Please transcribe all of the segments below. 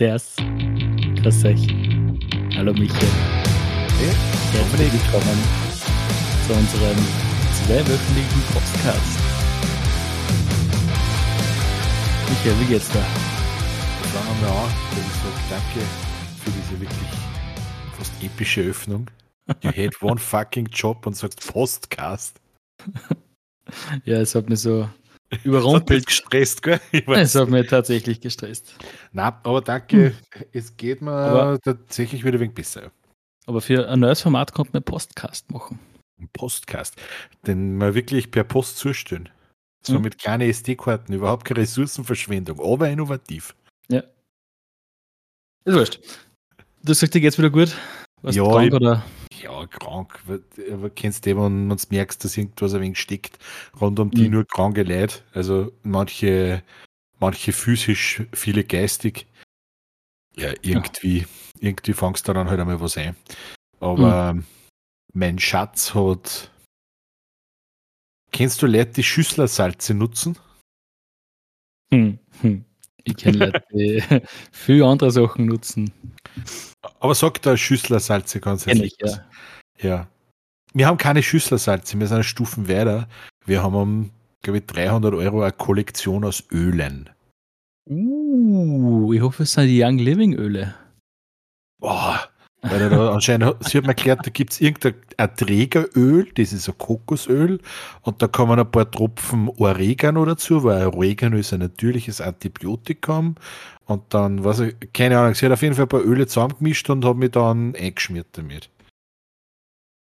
Ders. Grüß euch. Hallo Michael. Hey, Herzlich willkommen zu unserem zweiwöchentlichen Podcast. Michael, wie geht's da? Fangen wir an, ich sage, danke für diese wirklich fast epische Öffnung. You had one fucking job und sagst Postcast. Ja, es hat mich so Das hat mich überrumpelt. gestresst, gell? Ich Es hat mich tatsächlich gestresst. Nein, aber danke. Es geht mir Aber- tatsächlich wieder ein wenig besser. Aber für ein neues Format konnte man Podcast machen. Ein Postcast. Den mal wirklich per Post zustellen. So Mhm. mit kleinen SD-Karten, überhaupt keine Ressourcenverschwendung, aber innovativ. Ist wurscht. Du sagst, dir geht's wieder gut? Warst Ja, ich- oder? Ja, krank. Aber kennst du, wenn man merkst, dass irgendwas ein wenig steckt, rund um die Mhm. nur kranke Leute. Also manche, manche physisch, viele geistig. Ja, irgendwie, irgendwie fangst du dann halt einmal was ein. Aber Mhm. mein Schatz hat. Kennst du Leute, die Schüsslersalze nutzen? Hm, hm. Ich kenne Leute, die viel andere Sachen nutzen. Aber sagt da Schüsslersalze ganz Kenn ich, was? ja. Ja. Wir haben keine Schüsslersalze, wir sind eine Stufen weiter. Wir haben um, glaube ich, 300 Euro eine Kollektion aus Ölen. Uh, ich hoffe, es sind die Young Living Öle. Boah. Weil da anscheinend, sie hat mir erklärt, da gibt es irgendein ein Trägeröl, das ist ein Kokosöl, und da kommen ein paar Tropfen Oregano dazu, weil Oregano ist ein natürliches Antibiotikum. Und dann, was ich, keine Ahnung, sie hat auf jeden Fall ein paar Öle zusammengemischt und hat mich dann eingeschmiert damit.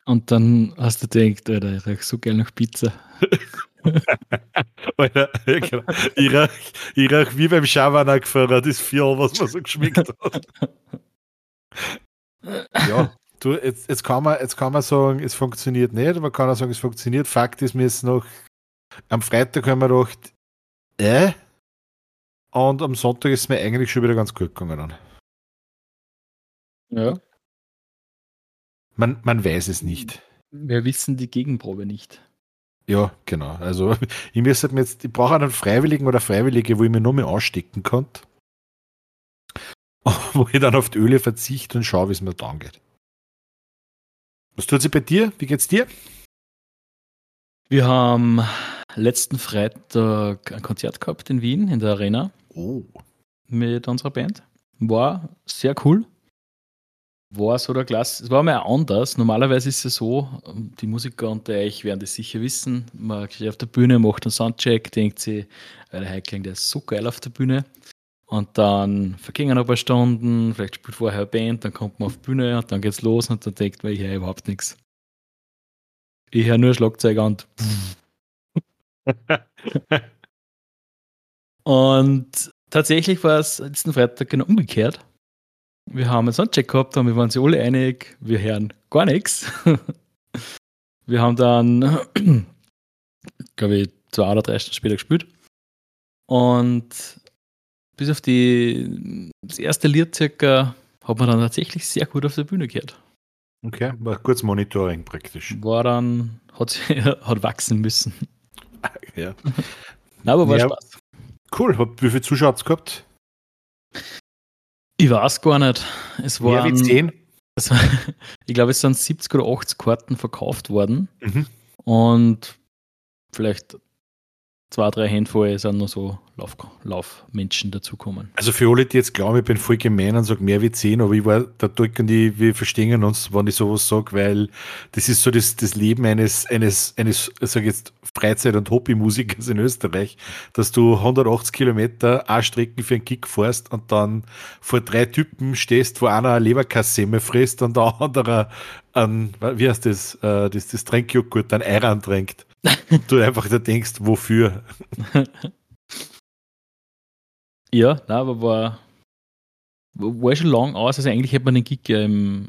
Und dann hast du gedacht, Alter, ich rieche so geil nach Pizza. Alter, ja, genau. ich ich rauch wie beim Schabernack vorher, das Vier, was man so geschmeckt hat. Ja, du, jetzt, jetzt, kann man, jetzt kann man sagen, es funktioniert nicht, man kann auch sagen, es funktioniert. Fakt ist, mir ist noch am Freitag haben wir gedacht, äh, und am Sonntag ist es mir eigentlich schon wieder ganz gut gegangen. Ja. Man, man weiß es nicht. Wir wissen die Gegenprobe nicht. Ja, genau. Also ich müsste mir jetzt, ich brauche einen Freiwilligen oder Freiwillige, wo ich mir nur mehr anstecken kann. Wo ich dann auf die Öle verzichte und schaue, wie es mir dann geht. Was tut sich bei dir? Wie geht's dir? Wir haben letzten Freitag ein Konzert gehabt in Wien, in der Arena, Oh. mit unserer Band. War sehr cool. War so der Klasse. Es war mal anders. Normalerweise ist es so, die Musiker unter euch werden das sicher wissen. Man steht auf der Bühne, macht einen Soundcheck, denkt sich, der Heikling, der ist so geil auf der Bühne. Und dann vergingen ein paar Stunden, vielleicht spielt vorher eine Band, dann kommt man auf die Bühne und dann geht's los und dann denkt man, ich höre überhaupt nichts. Ich höre nur Schlagzeug und Und tatsächlich war es letzten Freitag genau umgekehrt. Wir haben einen Soundcheck gehabt und wir waren sich alle einig, wir hören gar nichts. Wir haben dann, glaube ich, zwei oder drei Stunden später gespielt. Und bis auf die, das erste Lied circa hat man dann tatsächlich sehr gut auf der Bühne gehört. Okay, war kurz Monitoring praktisch. War dann, hat, hat wachsen müssen. Ja. Na, aber war Ja. Spaß. Cool. Wie viele Zuschauer habt ihr gehabt? Ich weiß gar nicht. Es Mehr wie waren, 10? Es war, ich glaube, es sind 70 oder 80 Karten verkauft worden Mhm. und vielleicht zwei, drei Handvoll sind noch so Lauf, Laufmenschen dazukommen. Also für alle, die jetzt glauben, ich bin voll gemein und sage mehr wie 10, aber ich war, da drücken die, wir verstehen uns, wenn ich sowas sage, weil das ist so das, das Leben eines, eines, eines, sag jetzt, Freizeit- und Hobbymusikers in Österreich, dass du 180 Kilometer A-Strecken für einen Kick fährst und dann vor drei Typen stehst, wo einer eine Leberkassemme frisst und der andere an, wie heißt das, äh, das, das Tränkjoghurt, ein Eiran trinkt. Du einfach da denkst, wofür? Ja, nein, aber war, war schon lang aus. Also eigentlich hätte man den Gig ja im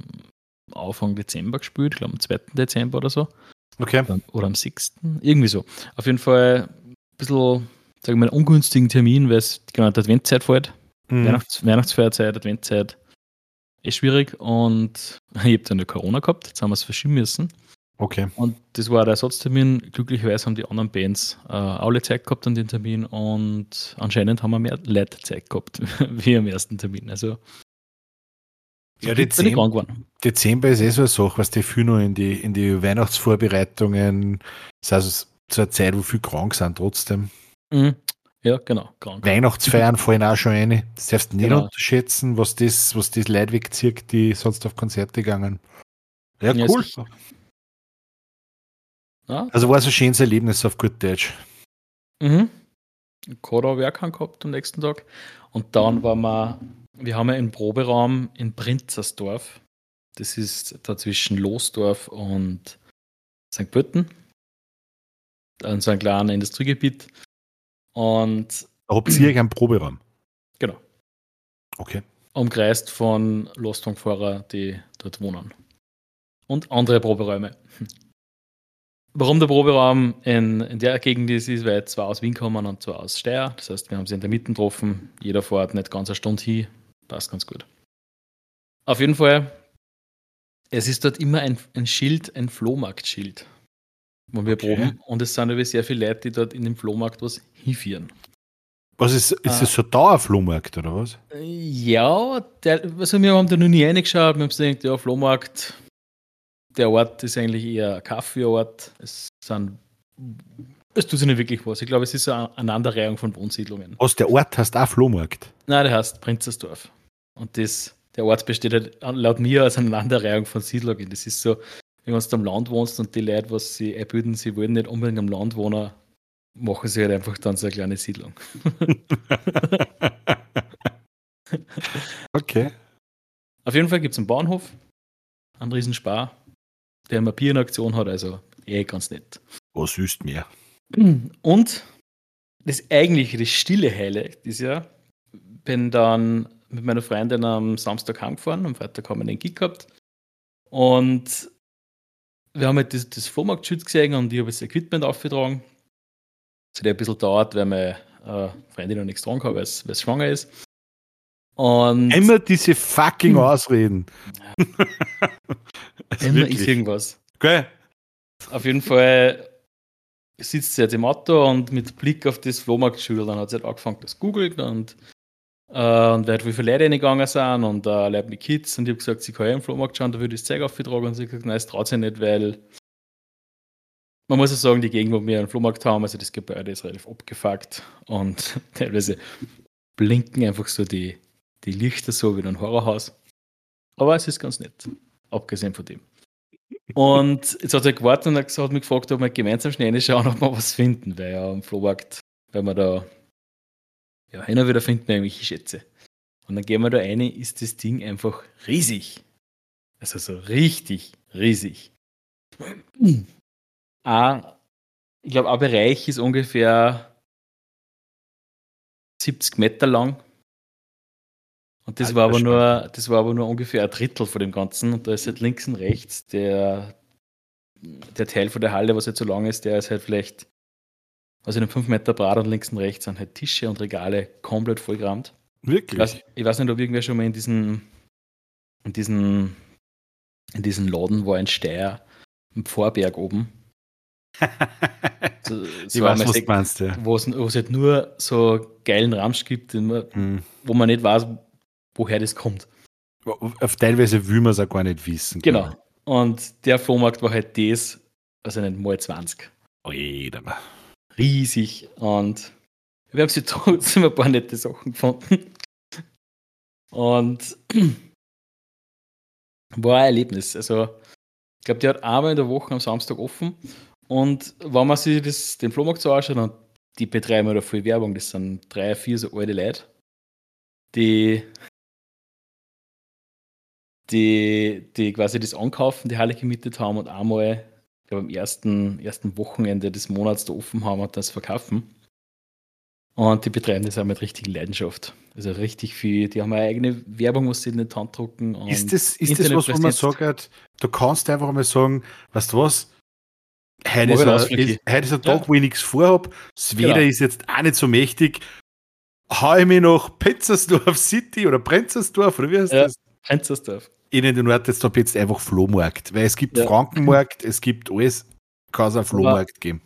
Anfang Dezember gespielt, ich glaube am 2. Dezember oder so. Okay. Oder, am 6. Irgendwie so. Auf jeden Fall ein bisschen, sagen wir mal, einen ungünstigen Termin, weil es genau die Adventszeit fällt. Mhm. Weihnachts Weihnachtsfeierzeit, Adventszeit, ist schwierig und ich habe dann eine Corona gehabt, jetzt haben wir es verschieben müssen. Okay. Und das war der Ersatztermin. Glücklicherweise haben die anderen Bands äh, alle Zeit gehabt an den Termin und anscheinend haben wir mehr Leute Zeit gehabt wie am ersten Termin. Also ja, Dezember, Dezember ist eh so eine Sache, was die viel noch in die, in die Weihnachtsvorbereitungen, das ist also so eine Zeit, wo viel krank sind trotzdem. Mhm. Ja, genau. Krank. Weihnachtsfeiern fallen auch schon eine. Das darfst du nicht genau. unterschätzen, was das, was das Leute wegzieht, die sonst auf Konzerte gegangen. Ja, ja cool. Ja. Also war es ein schönes Erlebnis auf gut Deutsch. Mhm. Kora Werk gehabt am nächsten Tag. Und dann waren wir, wir haben ja einen Proberaum in Prinzersdorf. Das ist da zwischen Losdorf und St. Pölten. Dann so ein kleines Industriegebiet. Und. Da habt ihr einen Proberaum? Genau. Okay. Umkreist von Lostwagenfahrer, die dort wohnen. Und andere Proberäume. Warum der Proberaum in, in der Gegend ist, ist, weil zwei aus Wien kommen und zwei aus Steyr. Das heißt, wir haben sie in der Mitte getroffen. Jeder fährt nicht ganz eine Stunde hin. Passt ganz gut. Auf jeden Fall, es ist dort immer ein, ein Schild, ein Flohmarktschild, wo wir okay. proben. Und es sind aber sehr viele Leute, die dort in dem Flohmarkt was hinführen. Was ist, ist das so ein Dauerflohmarkt oder was? Ja, der, also wir haben da noch nie reingeschaut. Wir haben gesagt, ja, Flohmarkt, der Ort ist eigentlich eher ein Kaffeeort. Es sind es tut sich nicht wirklich was. Ich glaube, es ist eine Aneinanderreihung von Wohnsiedlungen. Was, der Ort heißt auch Flohmarkt? Nein, der heißt Prinzersdorf. Und das, der Ort besteht halt laut mir aus einer Aneinanderreihung von Siedlungen. Das ist so, wenn du am Land wohnst und die Leute, was sie einbilden, sie wollen nicht unbedingt am Land wohnen, machen sie halt einfach dann so eine kleine Siedlung. okay. Auf jeden Fall gibt es einen Bahnhof, einen Riesenspar, der eine Bierenaktion hat, also eh ganz nett. Was süßt mir? Und das eigentliche, das stille Highlight ist ja, bin dann mit meiner Freundin am Samstag heimgefahren, am Freitag haben wir den Gig gehabt und wir haben halt das, das Vormarktschutz gesehen und ich habe das Equipment aufgetragen. Das hat ein bisschen dauert, weil meine äh, Freundin noch nichts dran hat, weil es schwanger ist. Und Immer diese fucking Ausreden. Ja. Immer ist irgendwas. Okay. Auf jeden Fall sitzt sie jetzt im Auto und mit Blick auf das Flohmarktschüler, dann hat sie halt angefangen, das googelt und, äh, und wie viele Leute reingegangen sind und äh, Leute mit Kids und ich habe gesagt, sie kann ja im Flohmarkt schauen, da würde ich das Zeug aufgetragen und sie hat gesagt, nein, das traut sie nicht, weil man muss ja sagen, die Gegend, wo wir einen Flohmarkt haben, also das Gebäude ist relativ abgefuckt und teilweise blinken einfach so die, die Lichter so wie in einem Horrorhaus. Aber es ist ganz nett, abgesehen von dem. Und jetzt hat er gewartet und hat mich gefragt, ob wir gemeinsam schnell schauen, ob wir was finden, weil ja am Flohmarkt, weil wir da ja und wieder finden wir irgendwelche Schätze. Und dann gehen wir da rein, ist das Ding einfach riesig. Also so richtig riesig. Ah, ich glaube, ein Bereich ist ungefähr 70 Meter lang und das war, aber nur, das war aber nur ungefähr ein Drittel von dem Ganzen. Und da ist halt links und rechts der, der Teil von der Halle, was halt so lang ist, der ist halt vielleicht, also in einem 5 Meter Brat und links und rechts sind halt Tische und Regale komplett vollgerammt. Wirklich? Ich weiß, ich weiß nicht, ob irgendwer schon mal in diesen, in diesen, in diesen Laden war, ein Steier im Vorberg oben. so, so ich weiß, was du meinst, ja. Wo es, halt nur so geilen Ramsch gibt, man, hm. wo man nicht weiß, woher das kommt. Auf teilweise will man es auch gar nicht wissen. Genau. Und der Flohmarkt war halt das, also nicht mal 20. Oh jeder. Riesig. Und wir haben sie trotzdem ein paar nette Sachen gefunden. Und war ein Erlebnis. Also, ich glaube, die hat einmal in der Woche am Samstag offen. Und wenn man sich das, den Flohmarkt so anschaut, dann die betreiben da viel Werbung. Das sind drei, vier so alte Leute, die die, die quasi das Ankaufen, die Halle gemietet haben und einmal, ich glaube, am ersten, ersten Wochenende des Monats da offen haben und das verkaufen. Und die betreiben das auch mit richtiger Leidenschaft. Also richtig viel, die haben eine eigene Werbung, was sie in den Hand drucken. ist das, ist das was, wo man sagt, du kannst einfach mal sagen, weißt du was, heute ist, ein, ist, heute ist ein Tag, ja. wo ich nichts vorhabe, das Wetter genau. ist jetzt auch nicht so mächtig, hau ich mich nach Petzersdorf City oder Prenzersdorf oder wie heißt ja. das? Prenzersdorf. in den Ort jetzt einfach Flohmarkt, weil es gibt Ja. Frankenmarkt, es gibt alles, kann es einen Flohmarkt geben.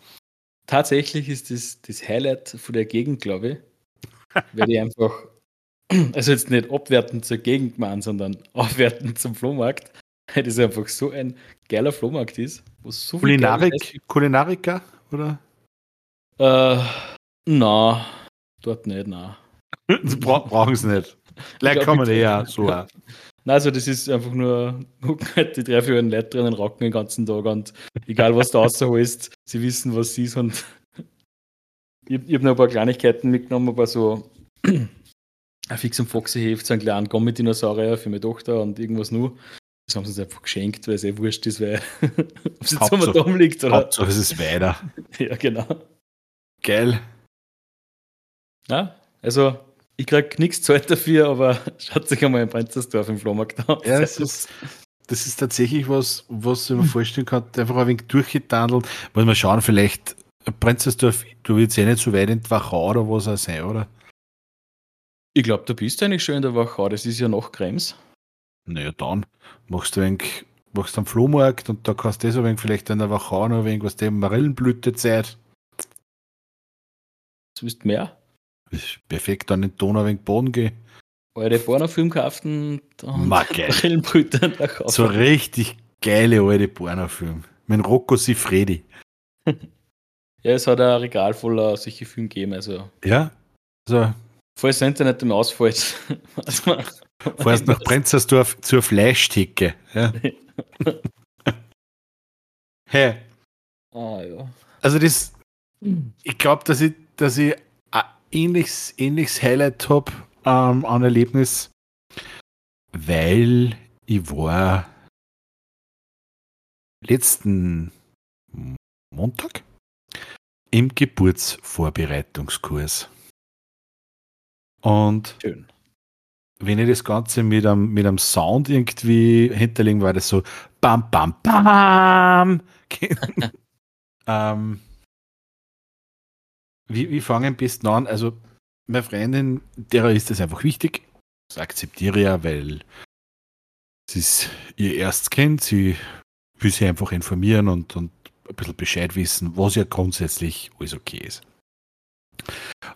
Tatsächlich ist das das Highlight von der Gegend, glaube ich. Weil die einfach, also jetzt nicht abwertend zur Gegend machen, sondern aufwertend zum Flohmarkt. Weil das einfach so ein geiler Flohmarkt ist. Wo so viel Kulinarik, Kulinarika, oder? Äh, na, dort nicht, na. Sie bra brauchen es nicht. Vielleicht kann man eh ja so. auch. Na, also das ist einfach nur, halt die drei, vier Leute drinnen rocken den ganzen Tag und egal was du rausholst, sie wissen, was sie ist und ich, ich habe noch ein paar Kleinigkeiten mitgenommen, aber so ein Fix und Foxy Heft, so einen kleinen Gummidinosaurier für meine Tochter und irgendwas nur. Das haben sie uns einfach geschenkt, weil es eh wurscht ist, weil ob es jetzt immer da liegt oder. Hauptsache es ist weiter. Ja, genau. Geil. Ja, also ich krieg nichts Zeit dafür, aber schaut sich einmal in Prenzersdorf im Flohmarkt an. Ja, das ist, das ist tatsächlich was, was ich mir vorstellen kann, einfach ein wenig durchgetandelt. Muss man schauen, vielleicht Prinzesdorf, du willst ja nicht so weit in die Wachau oder was auch sein, oder? Ich glaube, du bist eigentlich schon in der Wachau, das ist ja noch Krems. Naja, dann machst du ein wenig, machst du am Flohmarkt und da kannst du das ein wenig vielleicht in der Wachau noch ein wenig, was dem Marillenblütezeit. Du bist mehr. Ist perfekt an den Donau wenig Boden gehen. Eure Pornofilm kaufen und nach So richtig geile alte Pornofilm. Mit Rocco Sifredi. Ja, es hat ein Regal voller solche Filme gegeben, also Ja? So, falls das Internet im ausfällt. man- fährst nach Prenzersdorf zur Fleischtheke. Ja? hey, Ah, ja. also das, ich glaube, dass ich, dass ich ähnliches, ähnliches Highlight habe ähm, an Erlebnis, weil ich war letzten Montag im Geburtsvorbereitungskurs. Und Schön. wenn ich das Ganze mit einem, mit einem Sound irgendwie hinterlegen, war das so bam, bam, bam. ähm, wie, wie fange ich am besten an? Also, meine Freundin, derer ist das einfach wichtig. Das akzeptiere ich ja, weil es ist ihr erstes Kind. Sie will sich einfach informieren und, und ein bisschen Bescheid wissen, was ja grundsätzlich alles okay ist.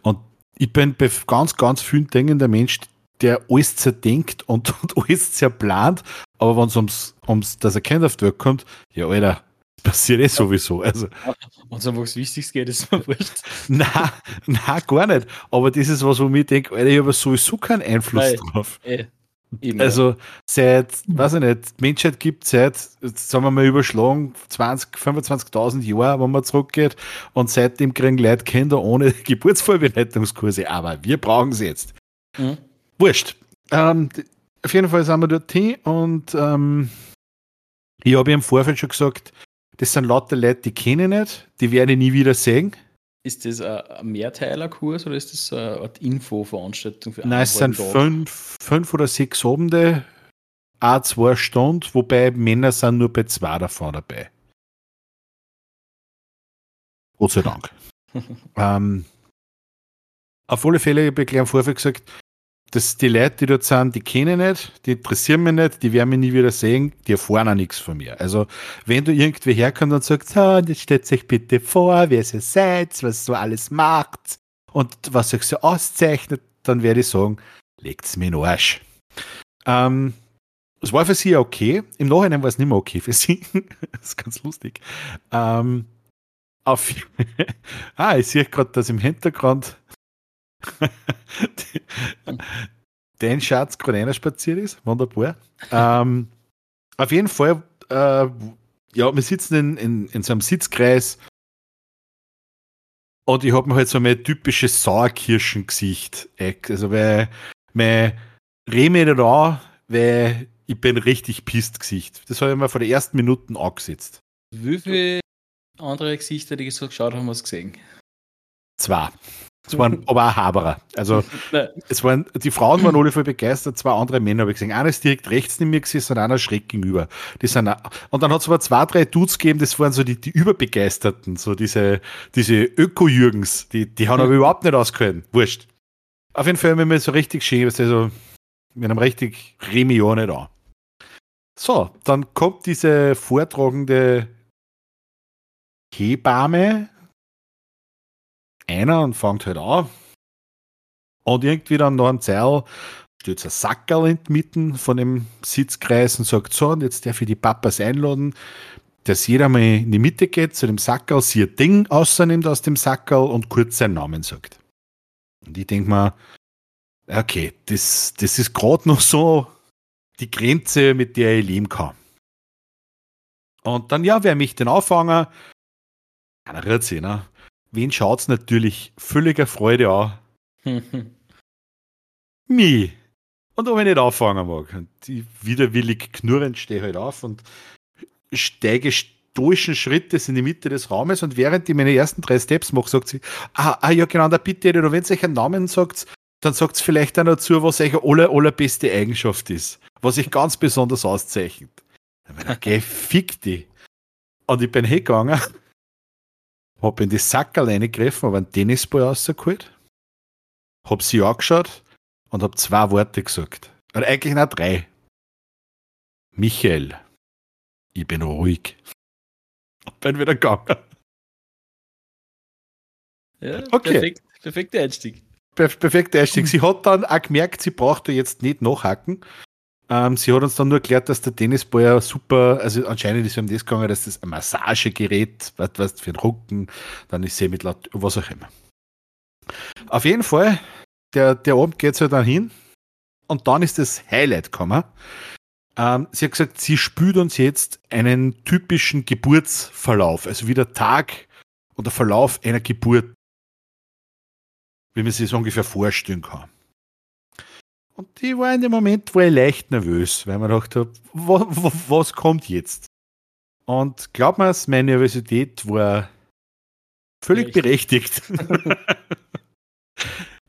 Und ich bin bei ganz, ganz vielen Dingen der Mensch, der alles zerdenkt und, und alles zerplant, aber wenn es ums, ums, dass ein Kind auf die Welt kommt, ja, Alter, passiert eh sowieso. Also, es um was Wichtiges geht, ist mir wurscht. na, na, gar nicht. Aber das ist was, wo ich denke, Alter, ich habe sowieso keinen Einfluss Nein. drauf. Eh, eben, Also seit, weiß ich nicht, Menschheit gibt seit, sagen wir mal überschlagen, 20, 25.000 Jahre, wenn man zurückgeht. Und seitdem kriegen Leute Kinder ohne Geburtsvorbereitungskurse. Aber wir brauchen sie jetzt. Mhm. Wurscht. Ähm, auf jeden Fall sind wir dort hin und ähm, ich habe im Vorfeld schon gesagt, das sind lauter Leute, die kenne ich nicht, die werde ich nie wieder sehen. Ist das ein Mehrteilerkurs oder ist das eine Art Infoveranstaltung für Nein, es sind fünf, fünf oder sechs Abende, a zwei Stunden, wobei Männer sind nur bei zwei davon dabei. Gott sei Dank. ähm, auf alle Fälle habe ich gleich im Vorfeld gesagt, dass die Leute, die dort sind, die kenne ich nicht, die interessieren mich nicht, die werden mich nie wieder sehen, die erfahren auch nichts von mir. Also, wenn du irgendwie herkommst und sagst, so, jetzt stellt euch bitte vor, wer ihr seid, was so alles macht und was euch so auszeichnet, dann werde ich sagen, legt's mir in den Arsch. Ähm, es war für sie okay. Im Nachhinein war es nicht mehr okay für sie. das ist ganz lustig. Ähm, auf ah, ich sehe gerade, dass im Hintergrund dein Schatz gerade einer spaziert ist. Wunderbar. Ähm, auf jeden Fall, äh, ja, wir sitzen in, in, in so einem Sitzkreis und ich habe mir halt so mein typisches Sauerkirschengesicht. Also, weil mein nicht an, weil ich bin richtig pisst Gesicht. Das habe ich mir vor den ersten Minuten angesetzt. Wie viele andere Gesichter, die so geschaut haben, hast du gesehen? Zwei. Es waren aber auch Haberer. Also, es waren, die Frauen waren alle voll begeistert, zwei andere Männer habe ich gesehen. Einer ist direkt rechts neben mir gesessen und einer schräg gegenüber. Die sind auch, und dann hat es aber zwei, drei Dudes gegeben, das waren so die, die Überbegeisterten, so diese, diese Öko-Jürgens, die, die haben aber überhaupt nicht ausgehalten. Wurscht. Auf jeden Fall haben wir mir so richtig schön, weißt du, so mit einem richtig Remi auch nicht an. So, dann kommt diese vortragende Hebamme einer und fängt halt an. Und irgendwie dann noch ein Zeil steht ein Sackerl in Mitten von dem Sitzkreis und sagt so, und jetzt darf ich die Papas einladen, dass jeder mal in die Mitte geht zu dem Sackerl, sie ein Ding außernimmt aus dem Sackerl und kurz seinen Namen sagt. Und ich denke mal, okay, das, das ist gerade noch so die Grenze, mit der ich leben kann. Und dann, ja, wer mich denn auffangen? Keiner rührt sich, ne? Wen schaut's natürlich völliger Freude an? Mich. Und ob ich nicht auffangen mag. Und die widerwillig knurrend stehe halt auf und steige stoischen Schrittes in die Mitte des Raumes und während ich meine ersten drei Steps mache, sagt sie, ah, ah ja genau, da bitte ich, wenn ihr euch einen Namen sagt, dann sagt es vielleicht auch noch dazu, was eure aller, allerbeste Eigenschaft ist, was sich ganz besonders auszeichnet. Dann bin ich, okay, fick die. Und ich bin hingegangen, hab in die Sackerl reingegriffen, habe einen Tennisball rausgeholt, hab sie angeschaut und hab zwei Worte gesagt. Oder eigentlich noch drei. Michael, ich bin ruhig. Und bin wieder gegangen. Ja, okay. perfekt, perfekter Einstieg. perfekter Einstieg. Sie hat dann auch gemerkt, sie brauchte jetzt nicht nachhaken. Ähm, sie hat uns dann nur erklärt, dass der Tennisball ja super, also anscheinend ist es um das gegangen, dass das ein Massagegerät, was, was für den Rücken, dann ist sie mit laut, was auch immer. Auf jeden Fall, der, der Abend geht so dann hin und dann ist das Highlight gekommen. Ähm, sie hat gesagt, sie spürt uns jetzt einen typischen Geburtsverlauf, also wie der Tag und der Verlauf einer Geburt, wie man sich so ungefähr vorstellen kann. Und ich war in dem Moment war ich leicht nervös, weil man dachte, was, was kommt jetzt? Und glaub mir, meine Nervosität war völlig berechtigt.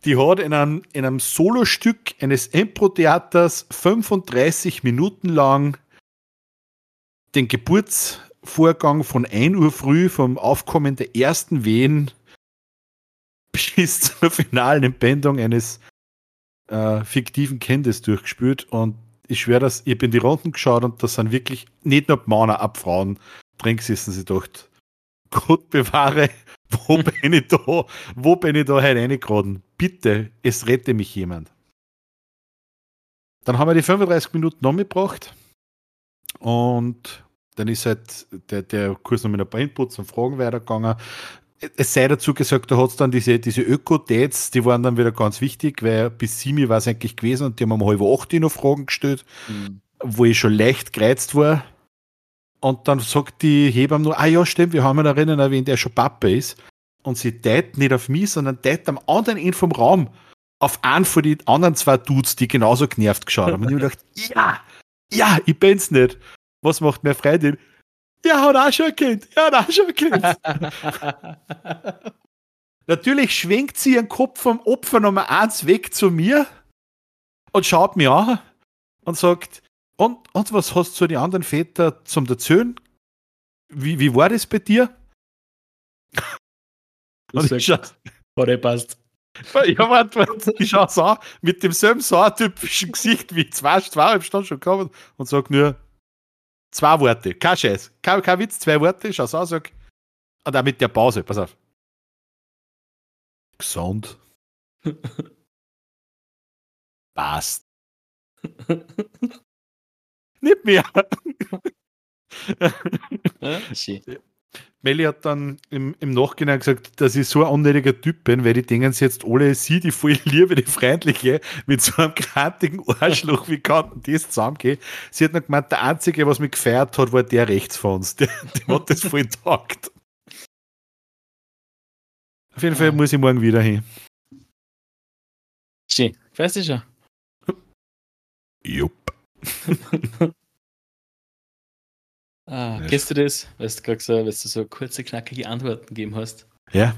Die hat in einem, in einem Solostück eines Impro-Theaters 35 Minuten lang den Geburtsvorgang von 1 Uhr früh vom Aufkommen der ersten Wehen bis zur finalen Entbindung eines äh, fiktiven Kindes durchgespielt und ich schwöre das, ich bin die Runden geschaut und das sind wirklich nicht nur Männer ab Frauen drin gesessen, sie dachte, Gott bewahre, wo bin ich da, wo bin ich da hereingeraten? Bitte, es rette mich jemand. Dann haben wir die 35 Minuten noch mitgebracht und dann ist halt der, der Kurs noch mit ein paar Inputs und Fragen weitergegangen. Es sei dazu gesagt, da hat es dann diese, diese Öko-Dates, die waren dann wieder ganz wichtig, weil bis Simi war es eigentlich gewesen und die haben um halb acht noch Fragen gestellt, mhm. wo ich schon leicht gereizt war. Und dann sagt die Hebamme nur, ah ja, stimmt, wir haben ihn erinnern erwähnt, der schon Papa ist. Und sie teilt nicht auf mich, sondern teilt am anderen Ende vom Raum auf einen von den anderen zwei Dudes, die genauso genervt geschaut haben. Und ich habe gedacht, ja, ja, ich bin's nicht. Was macht meine Freundin? Ja, hat auch schon ein Kind. Ja, hat auch schon ein Kind. Natürlich schwenkt sie ihren Kopf vom Opfer Nummer eins weg zu mir und schaut mir an und sagt, und, und was hast du zu den anderen Vätern zum Erzählen? Wie, wie war das bei dir? Und ich schau, hat eh passt. Ich habe antwortet, ich schaue so mit demselben sauertypischen Gesicht wie zwei, zweieinhalb Stunden schon gekommen und sage nur zwei Worte. Kein Scheiß. Kein, kein Witz, zwei Worte. Schau so, sag. Und auch mit der Pause, pass auf. Gesund. Passt. Nicht mehr. ja, Melli hat dann im, im Nachhinein gesagt, dass ich so ein unnötiger Typ bin, weil die denken sie jetzt alle, sie, die voll liebe, die freundliche, mit so einem kantigen Arschloch, wie kann das zusammengehen? Sie hat noch gemeint, der Einzige, was mich gefeiert hat, war der rechts von uns. Der, der hat das voll taugt. Auf jeden Fall ja. muss ich morgen wieder hin. Schön. Weißt du schon? Jupp. Ah, ja. kennst du das? Weißt du gerade so, weißt du so kurze, knackige Antworten gegeben hast? Ja.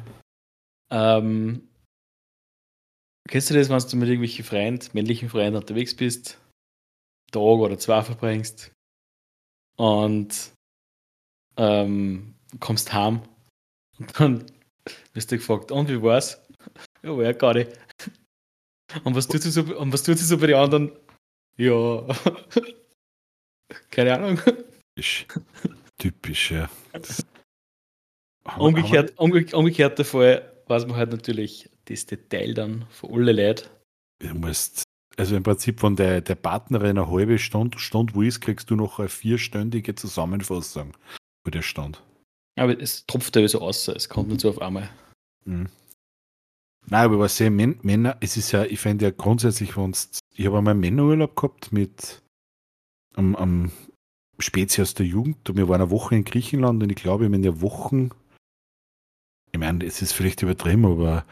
Ähm, kennst du das, wenn du mit irgendwelchen Freunden, männlichen Freunden unterwegs bist, Tag oder zwei verbringst und ähm, kommst heim und dann wirst du gefragt, und wie war's? Ja, war ja gar nicht. Und was tut sie so, und was tut sie so bei den anderen? Ja. Keine Ahnung. Typisch. Typisch, ja. Umgekehrt, umge umgekehrter Fall weiß man halt natürlich das Detail dann von alle Leuten. Du musst, also im Prinzip von der, der Partnerin eine halbe Stunde, Stunde wo ist, kriegst du noch eine vierstündige Zusammenfassung, wo der stand. Aber es tropft ja so aus, es kommt nicht so auf einmal. Mhm. Nein, aber was sehr Männer, es ist ja, ich finde ja grundsätzlich, wenn ich habe einmal einen Männerurlaub gehabt mit am, am Spezi aus der Jugend. Und wir waren eine Woche in Griechenland und ich glaube, in der Wochen, ich meine, es ist vielleicht übertrieben, aber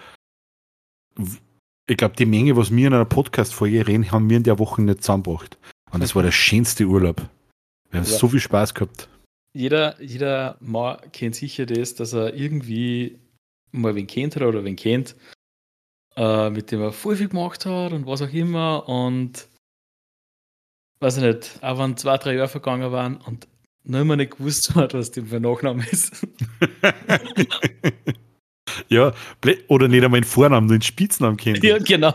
ich glaube, die Menge, was wir in einer Podcast-Folge reden, haben wir in der Woche nicht zusammengebracht. Und es war der schönste Urlaub. Wir haben ja. so viel Spaß gehabt. Jeder, jeder Mann kennt sicher das, dass er irgendwie mal wen kennt hat oder wen kennt, äh, mit dem er voll viel gemacht hat und was auch immer. Und weiß ich nicht, auch wenn zwei, drei Jahre vergangen waren und noch immer nicht gewusst hat, was dem für Nachname ist. ja, oder nicht einmal den Vornamen, den Spitznamen kennt. Ja, genau.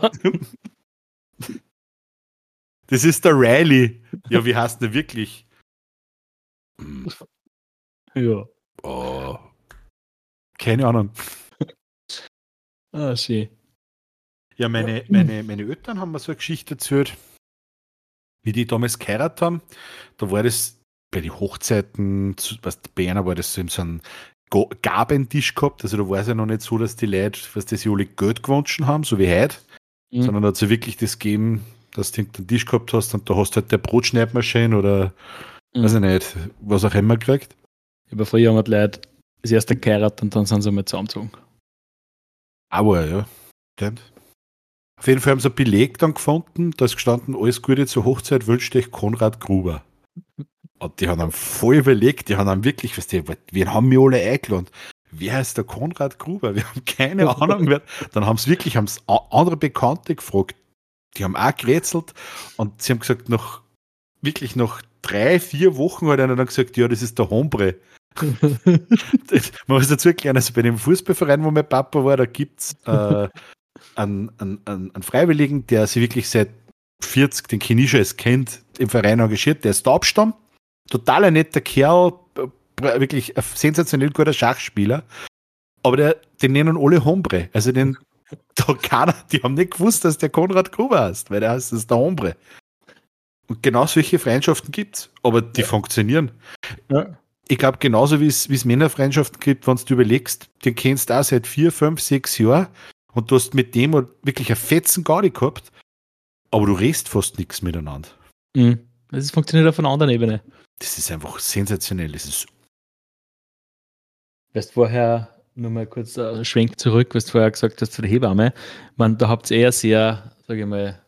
Das ist der Riley. Ja, wie heißt der wirklich? Ja. Oh. Keine Ahnung. Ah, schön. Ja, meine, meine, meine Eltern haben mir so eine Geschichte erzählt, wie die damals geheiratet haben. Da war das bei den Hochzeiten, was bei einer war das so ein Gabentisch gehabt. Also da war es ja noch nicht so, dass die Leute, was das alle Geld gewünscht haben, so wie heute, mhm. sondern da hat es ja wirklich das gegeben, dass du einen Tisch gehabt hast und da hast du halt der Brotschneidmaschine oder mhm. weiß ich nicht, was auch immer gekriegt. Aber früher haben die Leute das erste geheiratet und dann sind sie mal zusammengezogen. Aber ja, stimmt. Auf jeden Fall haben sie ein Beleg dann gefunden, da ist gestanden, alles Gute zur Hochzeit wünscht euch Konrad Gruber. Und die haben dann voll überlegt, die haben dann wirklich, weißt du, wir haben wir alle eingeladen. Wer ist der Konrad Gruber? Wir haben keine Ahnung mehr. Dann haben sie wirklich haben's andere Bekannte gefragt. Die haben auch gerätselt und sie haben gesagt, noch wirklich nach drei, vier Wochen hat einer dann gesagt, ja, das ist der Hombre. man muss dazu erklären, also bei dem Fußballverein, wo mein Papa war, da gibt es äh, einen, einen, einen Freiwilligen, der sich wirklich seit 40 den Chinesches kennt, im Verein engagiert, der ist Taubstamm, total ein netter Kerl, wirklich ein sensationell guter Schachspieler, aber der, den nennen alle Hombre, also den, da keiner, die haben nicht gewusst, dass der Konrad Gruber heißt, weil der heißt, das ist der Hombre. Und genau solche Freundschaften gibt es, aber die ja. funktionieren. Ja. Ich glaube, genauso wie es Männerfreundschaften gibt, wenn du überlegst, den kennst du auch seit vier, fünf, sechs Jahren und du hast mit dem wirklich ein fetzen Gaudi gehabt, aber du redest fast nichts miteinander. Mhm. Das funktioniert auf einer anderen Ebene. Das ist einfach sensationell. Das ist Weißt vorher, nur mal kurz äh, Schwenk zurück, was du vorher gesagt hast zu der Hebamme. Man, da habt ihr eher sehr, sage ich mal,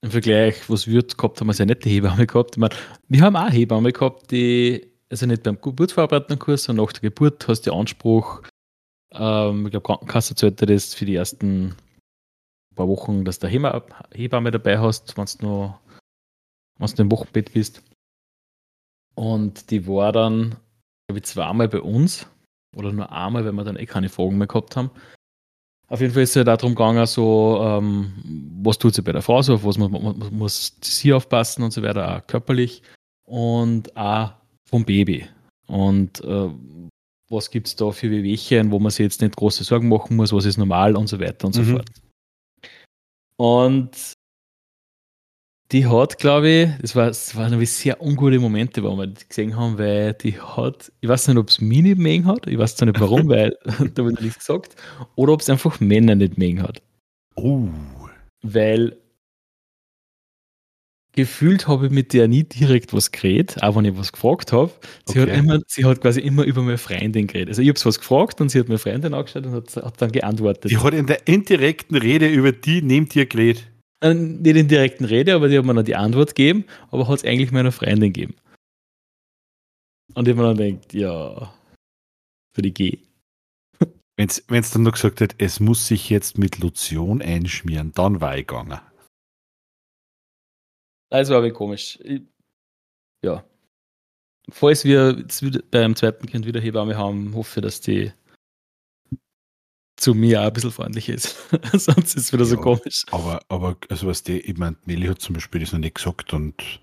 im Vergleich, was wird gehabt, haben wir sehr nette Hebamme gehabt. Ich meine, wir haben auch Hebamme gehabt, die, also nicht beim geburtsvorbereitenden Kurs, sondern nach der Geburt hast du Anspruch, ähm, ich glaube, Krankenkasse zahlt dir das für die ersten paar Wochen, dass du eine Hebamme dabei hast, wenn du noch wenn du im Wochenbett bist. Und die war dann, glaube ich, zweimal bei uns oder nur einmal, weil wir dann eh keine Fragen mehr gehabt haben. Auf jeden Fall ist es ja darum gegangen, so, ähm, was tut sie bei der Frau so, auf was muss, muss, muss sie aufpassen und so weiter, auch körperlich und auch vom Baby. Und äh, was gibt es da für Wehwehchen, wo man sich jetzt nicht große Sorgen machen muss, was ist normal und so weiter und so mhm. fort. Und die hat, glaube ich, das, war, das waren sehr ungute Momente, wo wir die gesehen haben, weil die hat, ich weiß nicht, ob es mich nicht mögen hat, ich weiß zwar nicht warum, weil da wird nichts gesagt, oder ob es einfach Männer nicht mögen hat. Oh. Weil gefühlt habe ich mit der nie direkt was geredet, auch wenn ich was gefragt habe. Sie, okay. hat, immer, sie hat quasi immer über meine Freundin geredet. Also ich habe was gefragt und sie hat meine Freundin angeschaut und hat, hat dann geantwortet. Die hat in der indirekten Rede über die neben dir geredet. Äh, nicht in direkten Rede, aber die hat mir dann die Antwort gegeben, aber hat es eigentlich meiner Freundin gegeben. Und ich mir dann denkt, ja, für die G. Wenn es dann noch gesagt hat, es muss sich jetzt mit Lotion einschmieren, dann war ich gegangen. Das war aber komisch. Ich, ja. Falls wir beim zweiten Kind wieder Hebamme haben, hoffe ich, dass die zu mir auch ein bisschen freundlich ist. Sonst ist es wieder ja, so komisch. Aber, aber also was die, ich meine, Meli hat zum Beispiel das noch nicht gesagt und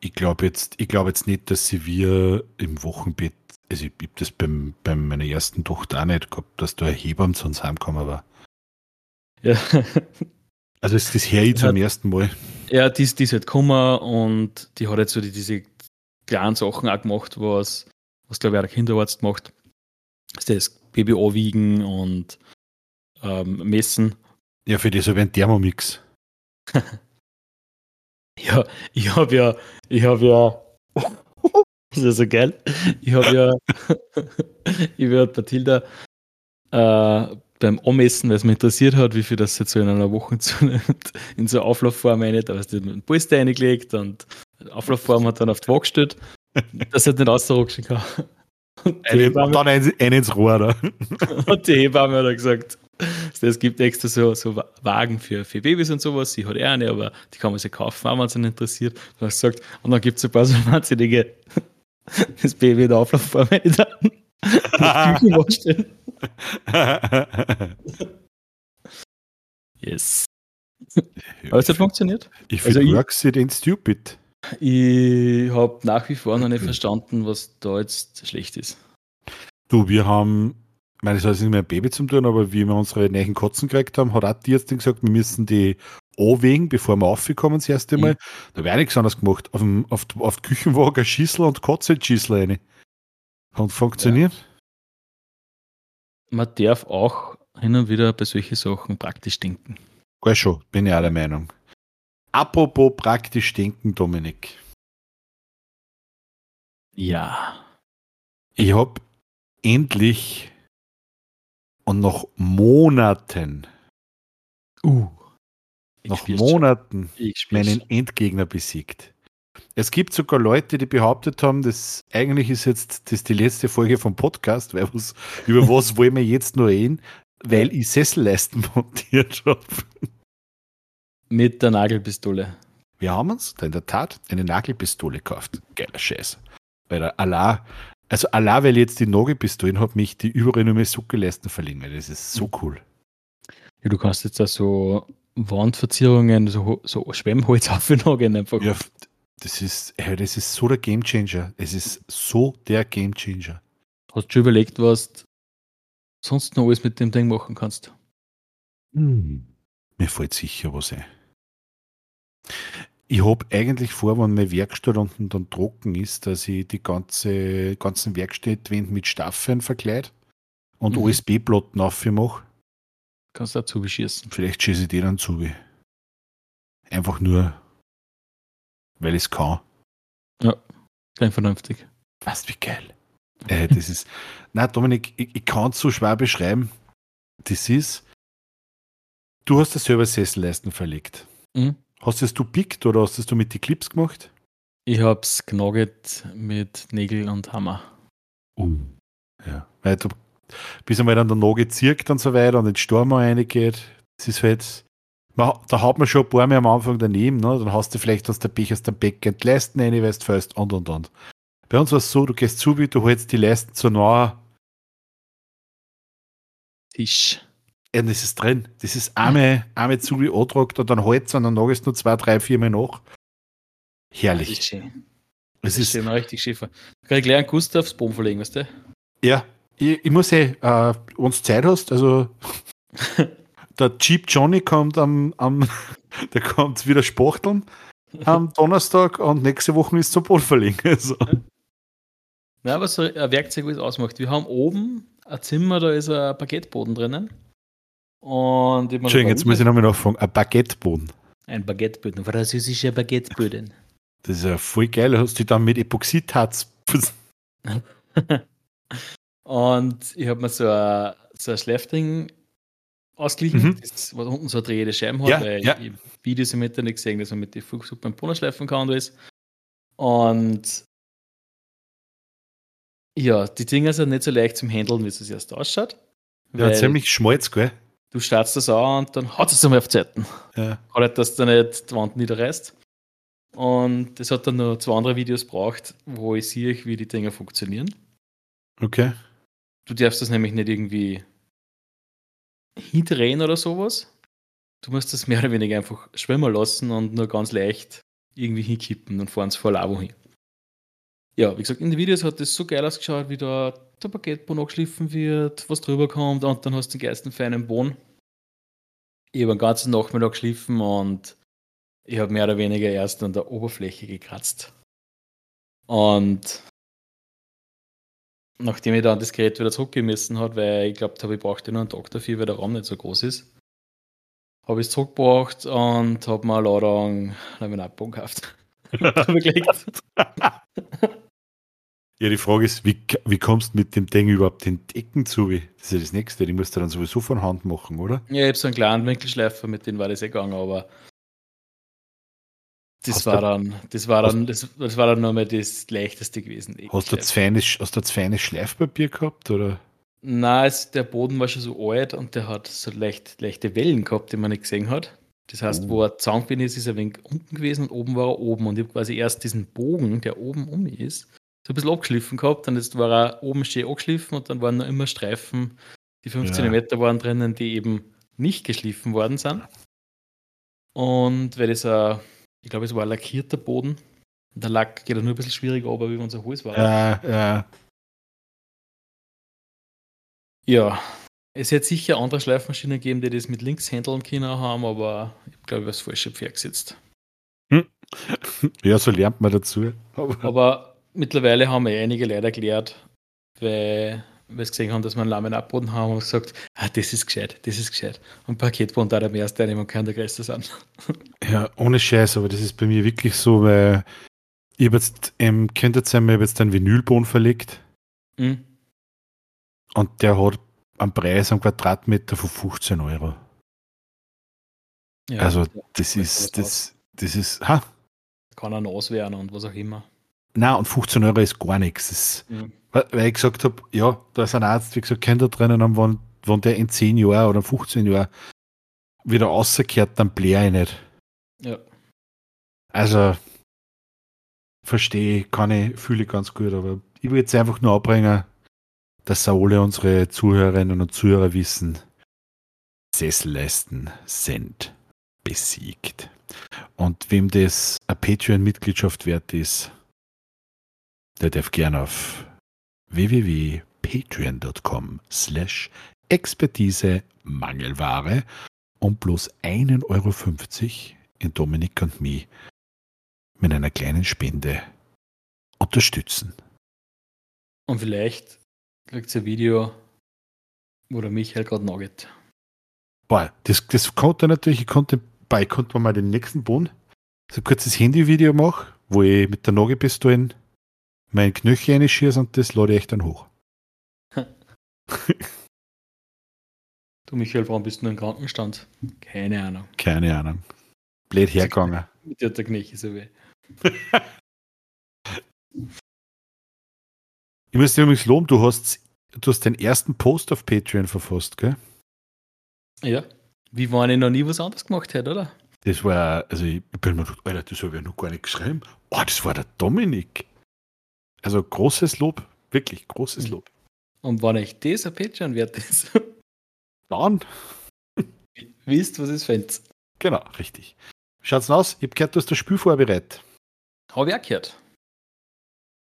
Ich glaube jetzt, ich glaube jetzt nicht, dass sie wir im Wochenbett, also ich habe das beim, bei meiner ersten Tochter auch nicht gehabt, dass da ein Hebamm zu uns heimgekommen war. Ja. Also ist das her ich zum ersten Mal. Ja, die, die ist halt gekommen und die hat jetzt so die, diese kleinen Sachen auch gemacht, was, was glaube ich auch der Kinderarzt macht. Das Baby anwiegen und ähm, messen. Ja, für die so wie ein Thermomix. ja, ich habe ja, ich habe ja, das ist ja so geil. Ich habe ja, ich werde Mathilda äh, beim Anmessen, weil es mich interessiert hat, wie viel das jetzt so in einer Woche zunimmt, in so eine Auflaufform rein, da hast du den Polster reingelegt und die Auflaufform hat dann auf die Waage gestellt, dass er nicht rausrutschen kann. Und eine, Hebamme, dann einen, einen ins Rohr. Da. Und die Hebamme hat dann gesagt, es gibt extra so, so Wagen für, für Babys und sowas. Sie hat eh eine, aber die kann man sich kaufen, wenn man es interessiert. Du hast gesagt, und dann gibt es ein paar so wahnsinnige, das Baby in der Auflaufform rein, dann yes. Aber es hat funktioniert. Ich finde also works it ain't stupid. Ich habe nach wie vor noch nicht verstanden, was da jetzt schlecht ist. Du, wir haben, ich meine, es hat nicht mehr ein Baby zu tun, aber wie wir unsere neuen Kotzen gekriegt haben, hat auch die jetzt gesagt, wir müssen die anwägen, bevor wir aufgekommen das erste Mal. Mhm. Da wäre nichts anderes gemacht. Auf, dem, auf, auf die Küchenwaage Schüssel und Kotze-Schüssel rein. Hat funktioniert. Ja. Man darf auch hin und wieder bei solchen Sachen praktisch denken. Gar schon, bin ich auch der Meinung. Apropos praktisch denken, Dominik. Ja. Ich habe endlich und nach Monaten, uh, nach Monaten meinen Endgegner besiegt. Es gibt sogar Leute, die behauptet haben, dass eigentlich ist jetzt das die letzte Folge vom Podcast, weil was, über was wollen wir jetzt nur reden, weil ich Sesselleisten montiert habe. Mit der Nagelpistole. Wir haben uns in der Tat eine Nagelpistole gekauft. Geiler Scheiß. Weil der Allah, also Allah, weil ich jetzt die Nagelpistolen habe, mich die überall nur mehr Sucke-Leisten verlängert. Das ist so cool. Ja, du kannst jetzt da so Wandverzierungen, so, so Schwemmholz aufnageln einfach. Ja, das ist, das ist so der Gamechanger. Es ist so der Gamechanger. Hast du schon überlegt, was du sonst noch alles mit dem Ding machen kannst? Hm. Mir fällt sicher was ein. Ich habe eigentlich vor, wenn meine Werkstatt unten dann trocken ist, dass ich die ganze, ganzen Werkstattwände mit Staffeln verkleide und mhm. OSB-Platten aufmache. Kannst du dazu beschießen. Vielleicht schieße ich die dann zu. Einfach nur weil ich es kann. Ja, kein vernünftig. Was, wie geil. äh, das ist, na Dominik, ich, ich kann es so schwer beschreiben. Das ist, du hast das selber Sesselleisten verlegt. Mhm. Hast es du pickt oder hast es du mit den Clips gemacht? Ich hab's genagelt mit Nägel und Hammer. Uh. Ja, weil du bis einmal dann der Nagel zirkt und so weiter und den Sturm reingeht. Das ist halt, da hat man schon ein paar mehr am Anfang daneben, ne? dann hast du vielleicht aus der Pech aus dem Backend Leisten rein, weißt fest und und und. Bei uns war es so, du gehst zu, wie du hältst die Leisten zu nah. Tisch. Ja, das ist drin. Das ist einmal, einmal zu wie antragt und dann hältst und dann nagest du zwei, drei, vier Mal nach. Herrlich. Das ist schön. Das, das ist, ist richtig schön. Kann ich gleich einen Gustavs Boden verlegen, weißt du? Ja, ich, ich muss eh, äh, wenn du Zeit hast, also der Cheap Johnny kommt am, am der kommt wieder spachteln am Donnerstag und nächste Woche ist zum Bodenverlegen. Also. Ja, was so ein Werkzeug was ausmacht. Wir haben oben ein Zimmer, da ist ein Baguetteboden drinnen. Und Entschuldigung, jetzt muss ich nochmal nachfragen. Ein Baguetteboden. Ein Baguetteboden, französischer Baguetteboden. Das ist ja voll geil. Hast du dann mit Epoxidharz. und ich habe mir so ein, so ein Schläfding ausgeglichen, mhm. das, was unten so eine drehende Scheiben hat, ja, weil ja. ich Videos im Internet gesehen, dass man mit den Flugsuppe beim Boden schleifen kann und alles. Und ja, die Dinger sind nicht so leicht zum Handeln, wie es erst ausschaut. Ja, ziemlich schmalz, gell? Du startest das an und dann haut es einmal auf Zeiten. Ja. Halt, dass du nicht die Wand niederreißt. Und es hat dann noch zwei andere Videos braucht, wo ich sehe, wie die Dinger funktionieren. Okay. Du darfst das nämlich nicht irgendwie hindrehen oder sowas. Du musst das mehr oder weniger einfach schwimmen lassen und nur ganz leicht irgendwie hinkippen und fahren es vor Lavo hin. Ja, wie gesagt, in den Videos hat es so geil ausgeschaut, wie da der Baguetteboden angeschliffen wird, was drüber kommt und dann hast du den geilsten feinen Boden. Ich habe den ganzen Nachmittag geschliffen und ich habe mehr oder weniger erst an der Oberfläche gekratzt. Und nachdem ich dann das Gerät wieder zurückgemessen habe, weil ich glaubt habe, ich brauchte nur einen Tag dafür, weil der Raum nicht so groß ist, habe ich es zurückgebracht und habe mir leider einen Laminatbogen gekauft. Ja, die Frage ist, wie, wie kommst du mit dem Ding überhaupt den Decken zu? Das ist ja das Nächste, die musst du dann sowieso von Hand machen, oder? Ja, ich habe so einen kleinen Winkelschleifer, mit dem war das eh gegangen, aber das war, dann, das war dann, das, das war dann nochmal das leichteste gewesen. Hast du, das feine, hast du das feine Schleifpapier gehabt, oder? Nein, der Boden war schon so alt und der hat so leicht, leichte Wellen gehabt, die man nicht gesehen hat. Das heißt, oh. wo er zusammengeblieben ist, ist er ein wenig unten gewesen und oben war er oben. Und ich habe quasi erst diesen Bogen, der oben um ist, so ein bisschen abgeschliffen gehabt, dann ist, war er oben schön angeschliffen und dann waren noch immer Streifen, die 5 ja. cm waren drinnen, die eben nicht geschliffen worden sind. Und weil das ein, ich glaube, es war ein lackierter Boden. Der Lack geht auch nur ein bisschen schwieriger, aber wie unser Holz war. Ja, ja. Ja, es wird sicher andere Schleifmaschinen geben, die das mit links handeln können haben, aber ich glaube, ich habe das falsche Pferd gesetzt. Hm. Ja, so lernt man dazu. Aber, aber mittlerweile haben wir einige Leute erklärt, weil wir es gesehen haben, dass wir einen Laminatboden haben und gesagt, ah, das ist gescheit, das ist gescheit. Und Paketboden da der erste nehmen und kein der größte sein. Ja, ohne Scheiß, aber das ist bei mir wirklich so, weil ich habe jetzt, ähm, könnt ihr sein, ich habe jetzt einen Vinylboden verlegt. Mhm. Und der hat einen Preis am Quadratmeter von 15 Euro. Ja, also das ist, das, das ist, ha? Kann er auswehren und was auch immer. Nein, und 15 Euro ist gar nichts. Mhm. Weil ich gesagt habe, ja, da ist ein Arzt, wie gesagt, Kinder drinnen haben, wenn, wenn der in 10 Jahren oder 15 Jahren wieder rausgekehrt, dann blähe ich nicht. Ja. Also, verstehe, kann ich, fühle ich ganz gut, aber ich will jetzt einfach nur abbringen, dass alle unsere Zuhörerinnen und Zuhörer wissen, Sesselleisten sind besiegt. Und wem das eine Patreon-Mitgliedschaft wert ist, der darf gerne auf www.patreon.com slash Expertise Mangelware um bloß 1,50 Euro in Dominik und mich mit einer kleinen Spende unterstützen. Und vielleicht kriegt ihr ein Video, wo der Michael gerade nugget. Boah, das, das konnte natürlich, ich konnte, bei konnte man mal den nächsten Boden so ein kurzes Handyvideo machen, wo ich mit der Nagepistole mein Knöchel reinschieße und das lade ich dann hoch. du Michael, warum bist du nur im Krankenstand? Keine Ahnung. Keine Ahnung. Blöd hergegangen. Mit der Knöchel so weh. ich muss dir übrigens loben, du hast, du hast den ersten Post auf Patreon verfasst, gell? Ja. Wie wenn ich noch nie was anderes gemacht hätte, oder? Das war, also ich bin mir gedacht, Alter, das habe ich ja noch gar nicht geschrieben. Oh, das war der Dominik. Also großes Lob, wirklich großes mhm. Lob. Und wenn euch das ein Patreon wert ist, dann wisst, was es fängt. Genau, richtig. Schaut's aus, ich habe gehört, du hast das Spiel vorbereitet. Habe ich auch gehört.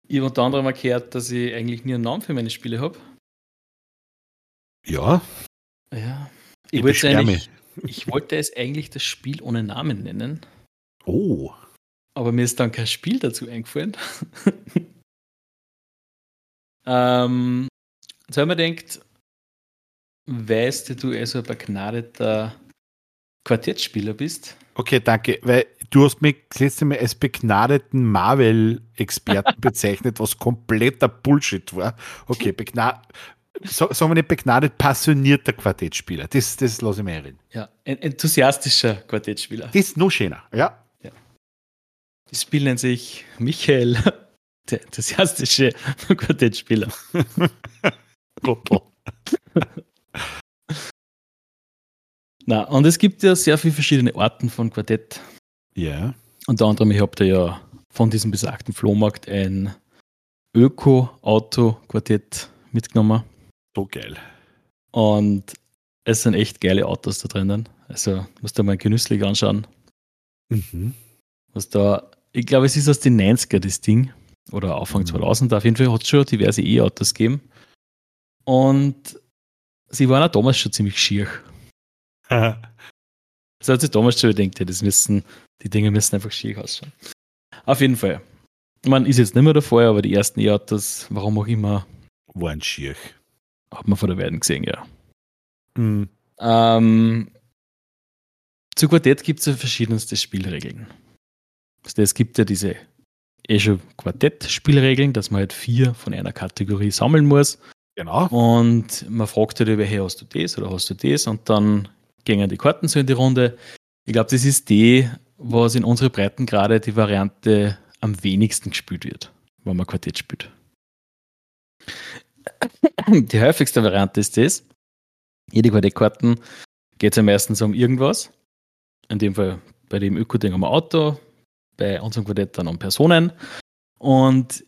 Ich habe unter anderem gehört, dass ich eigentlich nie einen Namen für meine Spiele habe. Ja. Ja. Ich, ich wollte, ich wollte es eigentlich das Spiel ohne Namen nennen. Oh. Aber mir ist dann kein Spiel dazu eingefallen. Ähm, jetzt wenn man denkt, weißt du, du also ein begnadeter Quartettspieler bist. Okay, danke, weil du hast mich das letzte Mal als begnadeten Marvel-Experten bezeichnet, was kompletter Bullshit war. Okay, begnadet. sagen wir nicht begnadet, passionierter Quartettspieler. Das, das lasse ich mir reden. Ja, ein enthusiastischer Quartettspieler. Das ist noch schöner, ja. ja. Das Spiel nennt sich Michael der enthusiastische Quartettspieler. Na, und es gibt ja sehr viele verschiedene Arten von Quartett. Ja. Unter anderem, ich habe ja von diesem besagten Flohmarkt ein Öko-Auto-Quartett mitgenommen. So geil. Und es sind echt geile Autos da drinnen. Also musst du mal genüsslich anschauen. Mhm. Was da, ich glaube, es ist aus den 90er das Ding. Oder Anfang 2000. Auf jeden Fall hat es schon diverse E-Autos gegeben. Und sie waren auch damals schon ziemlich schier. das hat sich damals schon gedacht, das müssen, die Dinge müssen einfach schier ausschauen. Auf jeden Fall. Man ist jetzt nicht mehr der aber die ersten E-Autos, warum auch immer, waren schier. Hat man von der Weiden gesehen, ja. Mhm. Ähm, zu Quartett gibt es ja verschiedenste Spielregeln. Also es gibt ja diese eh schon Quartett-Spielregeln, dass man halt vier von einer Kategorie sammeln muss. Genau. Und man fragt halt über, hey, hast du das oder hast du das? Und dann gehen die Karten so in die Runde. Ich glaube, das ist die, was in unserer Breitengrade die Variante am wenigsten gespielt wird, wenn man Quartett spielt. Die häufigste Variante ist das. Jede Quartettkarten geht es ja meistens um irgendwas. In dem Fall bei dem Öko-Ding um Auto, bei unserem Quartett dann um Personen. Und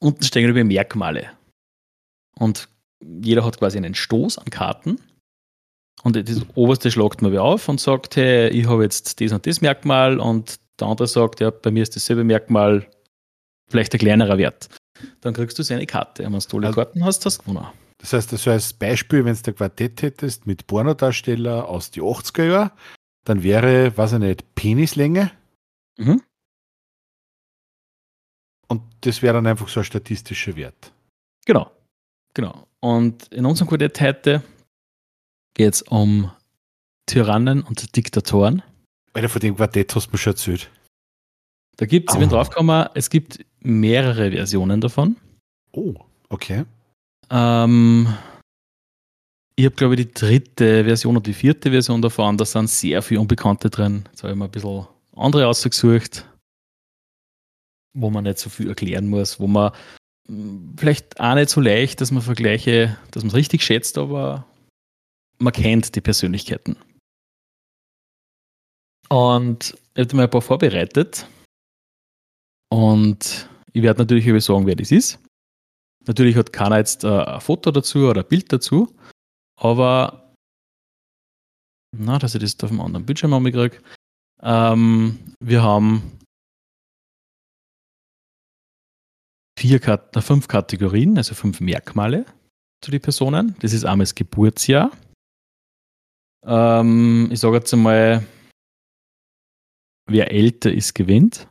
unten stehen über Merkmale. Und jeder hat quasi einen Stoß an Karten. Und das oberste schlagt man auf und sagt, hey, ich habe jetzt das und das Merkmal und der andere sagt, ja, bei mir ist dasselbe Merkmal vielleicht ein kleinerer Wert. Dann kriegst du seine Karte. Und wenn du tolle also, Karten hast, hast du gewonnen. Das heißt, so als Beispiel, wenn du ein Quartett hättest mit Pornodarsteller aus die 80er Jahren, dann wäre, weiß ich nicht, Penislänge. Mhm. Und das wäre dann einfach so ein statistischer Wert. Genau. Genau. Und in unserem Quartett heute geht es um Tyrannen und Diktatoren. Alter, von dem Quartett hast du mir schon erzählt. Da gibt es, ich bin draufgekommen, es gibt mehrere Versionen davon. Oh, okay. Ähm, ich habe, glaube ich, die dritte Version und die vierte Version davon. Da sind sehr viele Unbekannte drin. Jetzt habe ich mir ein bisschen andere ausgesucht, wo man nicht so viel erklären muss, wo man hm, vielleicht auch nicht so leicht, dass man Vergleiche, dass man es richtig schätzt, aber man kennt die Persönlichkeiten. Und ich habe mir ein paar vorbereitet. Und ich werde natürlich über sagen, wer das ist. Natürlich hat keiner jetzt äh, ein Foto dazu oder ein Bild dazu, aber na, dass ich das auf einem anderen Bildschirm kriege. Ähm, wir haben vier, fünf Kategorien, also fünf Merkmale zu den Personen. Das ist einmal das Geburtsjahr. Ähm, ich sage jetzt einmal, wer älter ist, gewinnt.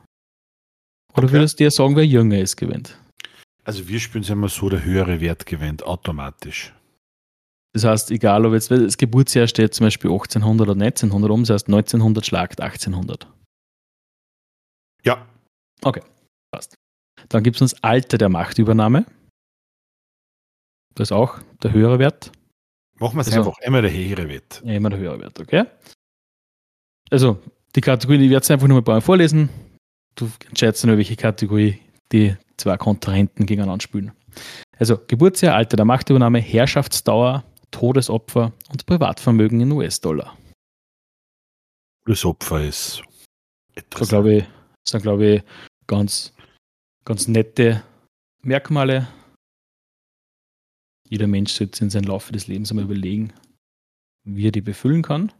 Oder okay. würdest du dir sagen, wer jünger ist, gewinnt? Also wir spielen es immer so, der höhere Wert gewinnt, automatisch. Das heißt, egal ob jetzt das Geburtsjahr steht zum Beispiel 1800 oder 1900 um, das heißt 1900 schlagt 1800. Ja. Okay, passt. Dann gibt es das Alter der Machtübernahme. Das ist auch der höhere Wert. Machen wir es also, einfach, immer der höhere Wert. Immer der höhere Wert, okay. Also, die Kategorien, ich werde es einfach nur ein paar Mal vorlesen. Du entscheidest nur, welche Kategorie die zwei Kontrahenten gegeneinander spielen. Also Geburtsjahr, Alter der Machtübernahme, Herrschaftsdauer, Todesopfer und Privatvermögen in US-Dollar. Todesopfer ist etwas. Da glaube ich, sind, glaube ich, ganz, ganz nette Merkmale. Jeder Mensch sollte in seinem Laufe des Lebens einmal überlegen, wie er die befüllen kann.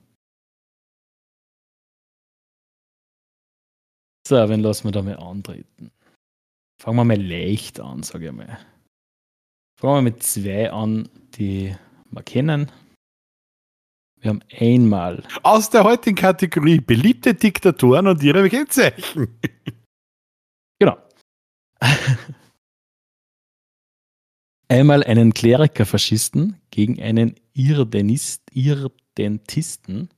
So, wen lassen wir da mal antreten? Fangen wir mal leicht an, sage ich mal. Fangen wir mit zwei an, die wir kennen. Wir haben einmal. Aus der heutigen Kategorie beliebte Diktatoren und ihre Kennzeichen. genau. einmal einen Kleriker-Faschisten gegen einen Irdenist, Irdentisten.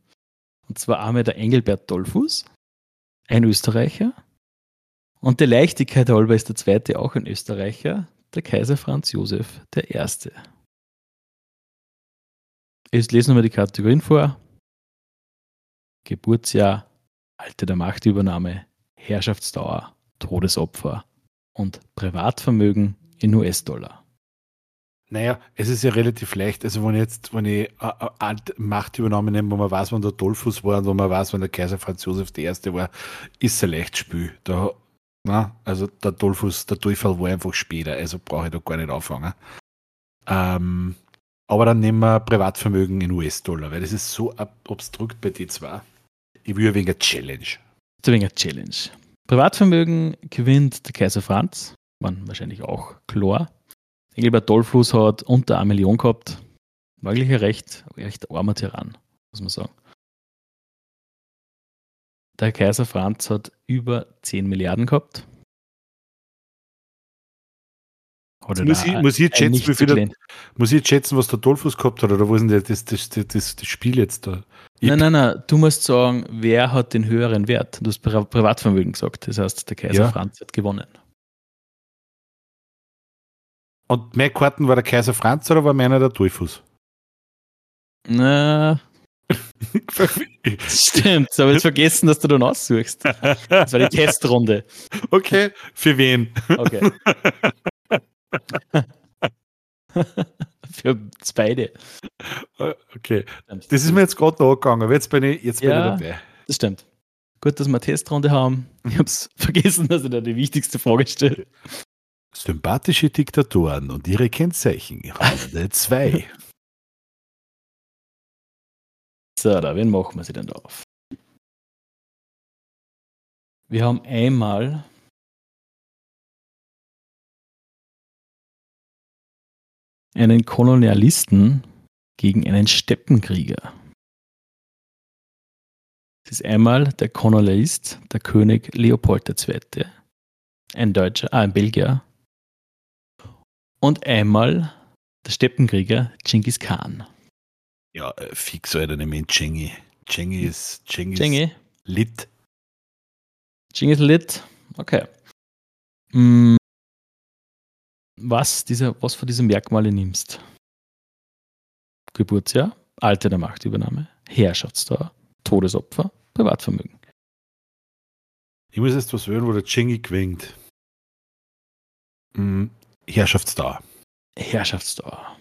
Und zwar einmal der Engelbert Dollfuß ein Österreicher. Und der Leichtigkeit halber ist der zweite auch ein Österreicher, der Kaiser Franz Josef I. Jetzt lesen wir die Kategorien vor. Geburtsjahr, Alter der Machtübernahme, Herrschaftsdauer, Todesopfer und Privatvermögen in US-Dollar. Naja, es ist ja relativ leicht. Also wenn ich jetzt, wenn ich äh, Machtübernahme nehme, wo man weiß, wann der Dollfuß war und wo man weiß, wann der Kaiser Franz Josef I. war, ist ein leicht Spiel. Da, na, also der Dollfuß, der Teufel war einfach später, also brauche ich da gar nicht anfangen. Ähm, aber dann nehmen wir Privatvermögen in US-Dollar, weil das ist so obstrukt bei D2. Ich will wegen Challenge. Zu wenig Challenge. Privatvermögen gewinnt der Kaiser Franz, man wahrscheinlich auch klar. Engelbert Dollfuß hat unter eine Million gehabt. Ein recht, recht armer Tyrann, muss man sagen. Der Kaiser Franz hat über 10 Milliarden gehabt. Oder muss, ich, muss, ich schätzen, wie viel muss ich schätzen, was der Dolphus gehabt hat? Oder wo ist denn das, das, das, das, Spiel jetzt da? Ich nein, nein, nein. Du musst sagen, wer hat den höheren Wert? Du hast Privatvermögen gesagt. Das heißt, der Kaiser ja. Franz hat gewonnen. Und mein Karten war der Kaiser Franz oder war meiner der Dolphus? Na. Stimmt, aber jetzt vergessen, dass du dann aussuchst. Das war die Testrunde. Okay, für wen? Okay. Für beide. Okay. Das ist mir jetzt gerade nachgegangen, aber jetzt bin ich, jetzt bin ja, ich dabei. Das stimmt. Gut, dass wir eine Testrunde haben. Ich habe es vergessen, dass ich da die wichtigste Frage stelle. Sympathische Diktatoren und ihre Kennzeichen. Runde 2. so, da, wen machen wir sie denn da auf? Wir haben einmal einen Kolonialisten gegen einen Steppenkrieger. Es ist einmal der Kolonialist, der König Leopold II., ein Deutscher, ah, ein Belgier, und einmal der Steppenkrieger Genghis Khan. Ja, äh, fix, Alter, nämlich Chengi. Chengi ist, Chengi Chengi. Lit. Chengi ist Lit, okay. Mm, was, diese, was für diese Merkmale nimmst. Geburtsjahr, Alter der Machtübernahme, Herrschaftsdauer, Todesopfer, Privatvermögen. Ich muss jetzt was hören, wo der Chingy gewinkt. Hm, Herrschaftsdauer. Herrschaftsdauer.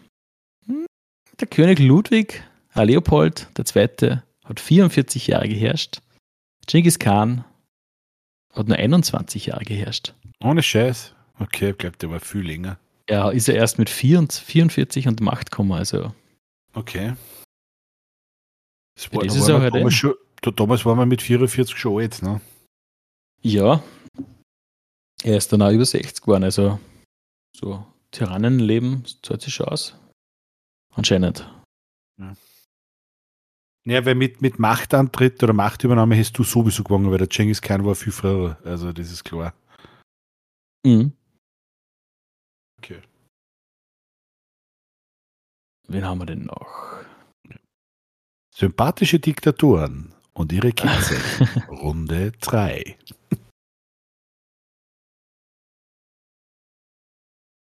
Hm, der König Ludwig, Leopold II., hat 44 Jahre geherrscht. Genghis Khan hat nur 21 Jahre geherrscht. Ohne Scheiß. Okay, ich glaube, der war viel länger. Ja, ist er erst mit 44 an die Macht gekommen, also. Okay. Das war, ja, das ist war halt damals, schon, damals war man mit 44 schon alt, ne? Ja. Er ist dann auch über 60 geworden, also so Tyrannenleben zahlt sich schon aus. Anscheinend. Ja. Ja, weil mit, mit Machtantritt oder Machtübernahme hast du sowieso gewonnen, weil der Genghis Khan war viel früher. Also, das ist klar. Mhm. Okay. Wen haben wir denn noch? Sympathische Diktatoren und ihre Kinder. Runde 3.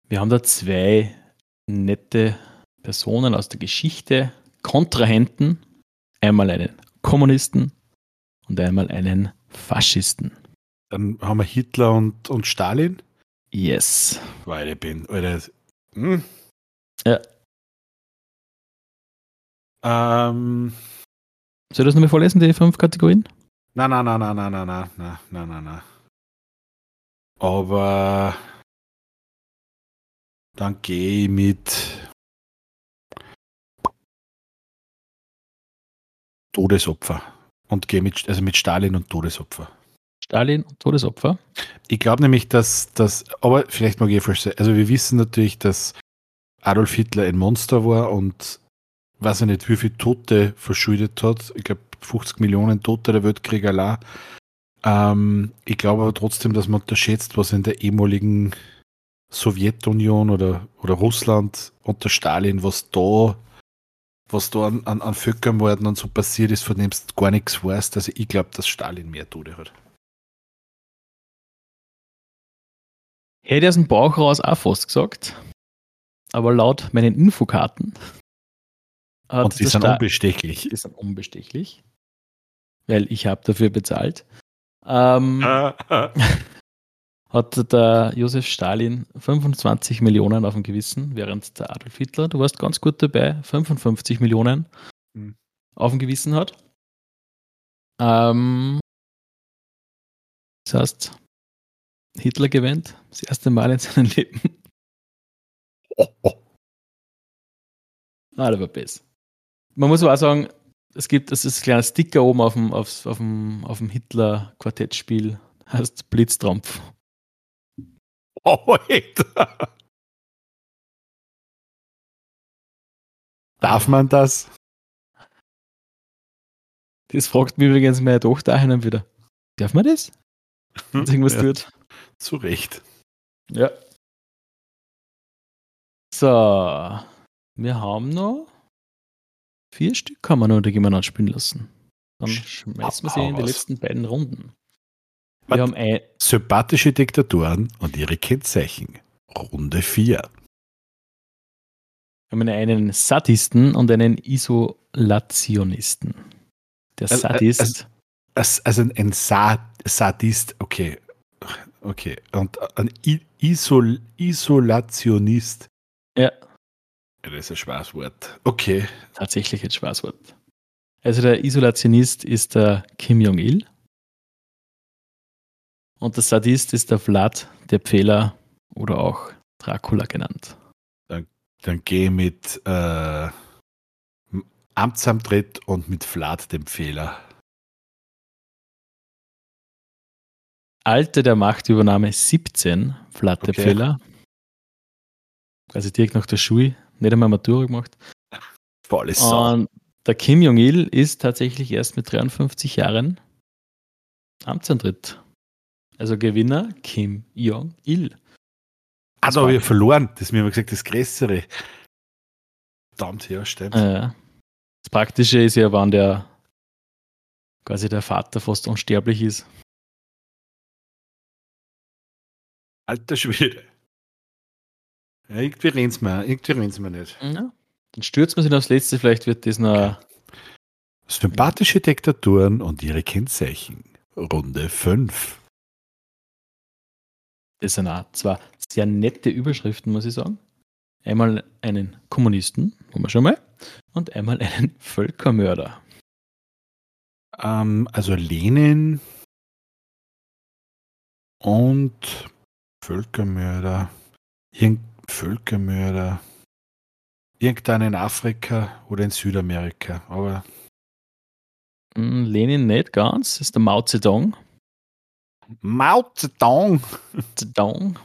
Wir haben da zwei nette Personen aus der Geschichte, Kontrahenten. Einmal einen Kommunisten und einmal einen Faschisten. Dann haben wir Hitler und, und Stalin. Yes. Weil ich bin, oder, hm? Ja. Ähm. Soll ich das nochmal vorlesen, die fünf Kategorien? Nein, nein, nein, nein, nein, nein, nein, nein, nein, nein, nein. Aber dann gehe ich mit Todesopfer und gehe mit, also mit Stalin und Todesopfer. Stalin und Todesopfer? Ich glaube nämlich, dass das, aber vielleicht mag ich falsch sein. Also wir wissen natürlich, dass Adolf Hitler ein Monster war und weiß ich nicht, wie viele Tote verschuldet hat. Ich glaube 50 Millionen Tote der Weltkrieg allein. Ähm, ich glaube aber trotzdem, dass man unterschätzt, was in der ehemaligen Sowjetunion oder, oder Russland unter Stalin, was da, was da an, an, an Völkermorden und so passiert ist, von dem du gar nichts weißt. Also ich glaube, dass Stalin mehr Tote hat. Hätte aus dem Bauch raus auch fast gesagt. Aber laut meinen Infokarten. Und die sind unbestechlich. Die sind unbestechlich. Weil ich habe dafür bezahlt. Ähm, hat der Josef Stalin 25 Millionen auf dem Gewissen, während der Adolf Hitler, du warst ganz gut dabei, 55 Millionen mhm. auf dem Gewissen hat. Ähm, das heißt, Hitler gewinnt. Das erste Mal in seinem Leben. Oh, oh. Ah, der war besser. Man muss aber auch sagen, es gibt, das ist ein kleiner Sticker oben auf dem, auf, auf dem, auf dem Hitler-Quartettspiel, heißt Blitztrampf. Oh, Alter. Darf man das? Das fragt mich übrigens meine Tochter auch wieder. Darf man das? Wenn irgendwas Ja. tut. Zu Recht. Ja. So. Wir haben noch vier Stück haben wir noch, noch spielen lassen. Dann schmeißen wir sie in die letzten beiden Runden. Wir haben ein, Sympathische Diktatoren und ihre Kennzeichen. Runde 4. wir haben einen Sadisten und einen Isolationisten. Der Also, äh, Sadist, also- Also also ein Sa Sadist, okay. Okay. Und ein Isol Isolationist. ja, Das ist ein schweres Wort. Okay. tatsächlich ein Spaßwort. Also der Isolationist ist der Kim Jong-il und der Sadist ist der Vlad, der Pfähler oder auch Dracula genannt. Dann gehe ich mit äh, Amtsantritt und mit Vlad dem Fehler. Alter der Machtübernahme 17, Vlad der Okay. Pfähler. Also direkt nach der Schule, nicht einmal Matura gemacht. Volle Sau. Und der Kim Jong-il ist tatsächlich erst mit 53 Jahren Amtsantritt. Also Gewinner Kim Jong-il. ah, da habe ich ja verloren. Das ist mir immer gesagt, das Größere. Verdammt, ja, stimmt. Äh, das Praktische ist ja, wann der quasi der Vater fast unsterblich ist. Alter Schwede. Ja, irgendwie rennt's mir, irgendwie rennt's mir nicht. Ja. Dann stürzt man sich aufs Letzte, vielleicht wird das noch. Sympathische Diktaturen und ihre Kennzeichen. Runde 5. Das sind auch zwar sehr nette Überschriften, muss ich sagen. Einmal einen Kommunisten, haben wir schon mal, und einmal einen Völkermörder. Ähm, also Lenin und Völkermörder. Irgend Völkermörder. Irgendein in Afrika oder in Südamerika. Aber Hm, Lenin nicht ganz, das ist der Mao Zedong. Mao Zedong. Zedong.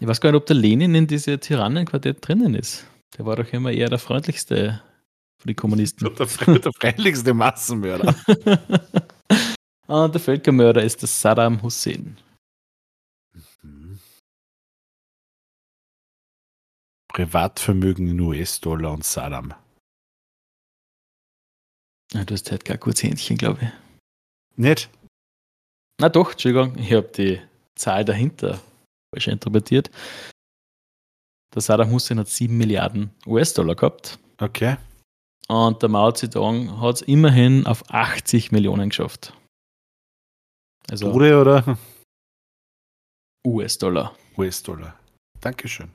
Ich weiß gar nicht, ob der Lenin in diese Tyrannenquartett drinnen ist. Der war doch immer eher der freundlichste von den Kommunisten. Der, der freundlichste Massenmörder. Und der Völkermörder ist der Saddam Hussein. Privatvermögen in US-Dollar und Saddam. Ja, du hast halt kein gutes Händchen, glaube ich. Nicht? Na doch, Entschuldigung, ich habe die Zahl dahinter falsch interpretiert. Der Saddam Hussein hat 7 Milliarden US-Dollar gehabt Okay. und der Mao Zedong hat es immerhin auf 80 Millionen geschafft. Also Bude oder US-Dollar. US-Dollar? Dankeschön.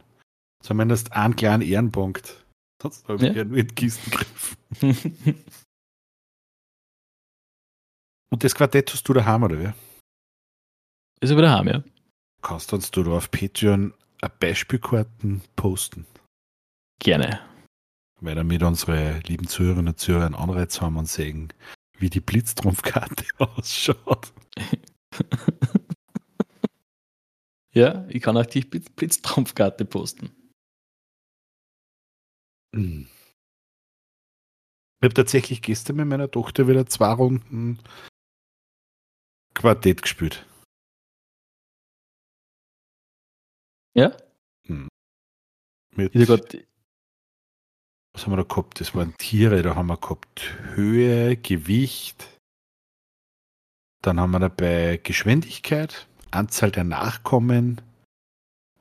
Zumindest einen kleinen Ehrenpunkt. Sonst habe ich Ja. nur in Kisten gegriffen. Und das Quartett hast du daheim, oder wie? ist aber daheim, ja. Kannst uns du da auf Patreon ein Beispielkarten posten? Gerne. Weil damit unsere lieben Zuhörerinnen und Zuhörer einen Anreiz haben und sehen, wie die Blitztrumpfkarte ausschaut. Ja, ich kann auch die Blitz- Blitztrampfkarte posten. Hm. Ich habe tatsächlich gestern mit meiner Tochter wieder zwei Runden Quartett gespielt. Ja? Mit, Ich grad, was haben wir da gehabt? Das waren Tiere, da haben wir gehabt Höhe, Gewicht. Dann haben wir dabei Geschwindigkeit, Anzahl der Nachkommen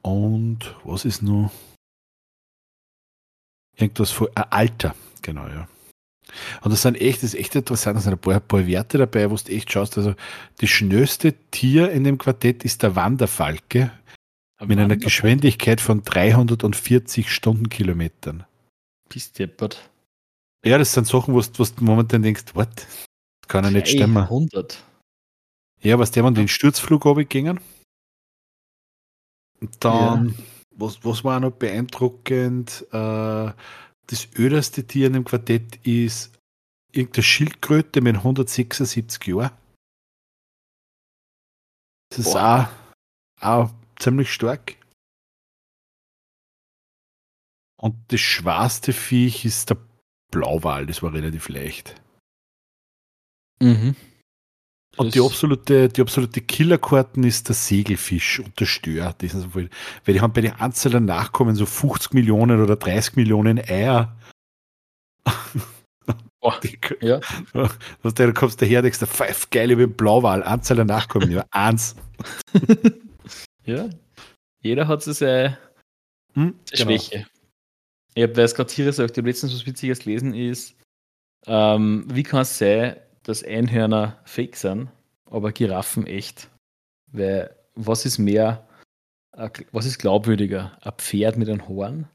und was ist noch? Irgendwas vor äh, Alter, genau, ja. Und das sind echt, das ist echt interessant, da sind ein paar, ein paar Werte dabei, wo du echt schaust. Also das schnellste Tier in dem Quartett ist der Wanderfalke mit einer Geschwindigkeit von 340 Stundenkilometern. Bist deppert. Ja, das sind Sachen, wo du, momentan denkst, what? Das kann ja nicht stimmen. 100. Ja, was der man den Sturzflug. Und dann, was, was war noch beeindruckend? Äh, das öderste Tier in dem Quartett ist irgendeine Schildkröte mit 176 Jahren. Das ist auch, auch ziemlich stark. Und das schwarste Viech ist der Blauwal, das war relativ leicht. Mhm. Und die absolute, die absolute Killerkarten ist der Segelfisch und der Stör. Die sind so weil die haben bei den einzelnen Nachkommen so 50 Millionen oder 30 Millionen Eier. Boah, die, ja. Was du kommst daher, denkst du, five geil über den Blauwal, Anzahl Nachkommen, ja, eins. ja, jeder hat so seine, hm, seine genau. Schwäche. Ich habe, weil es gerade hier sagt, ich habe letztens was Witziges gelesen, ist, ähm, wie kann es sein, dass Einhörner fake sind, aber Giraffen echt? Weil, was ist mehr, was ist glaubwürdiger? Ein Pferd mit einem Horn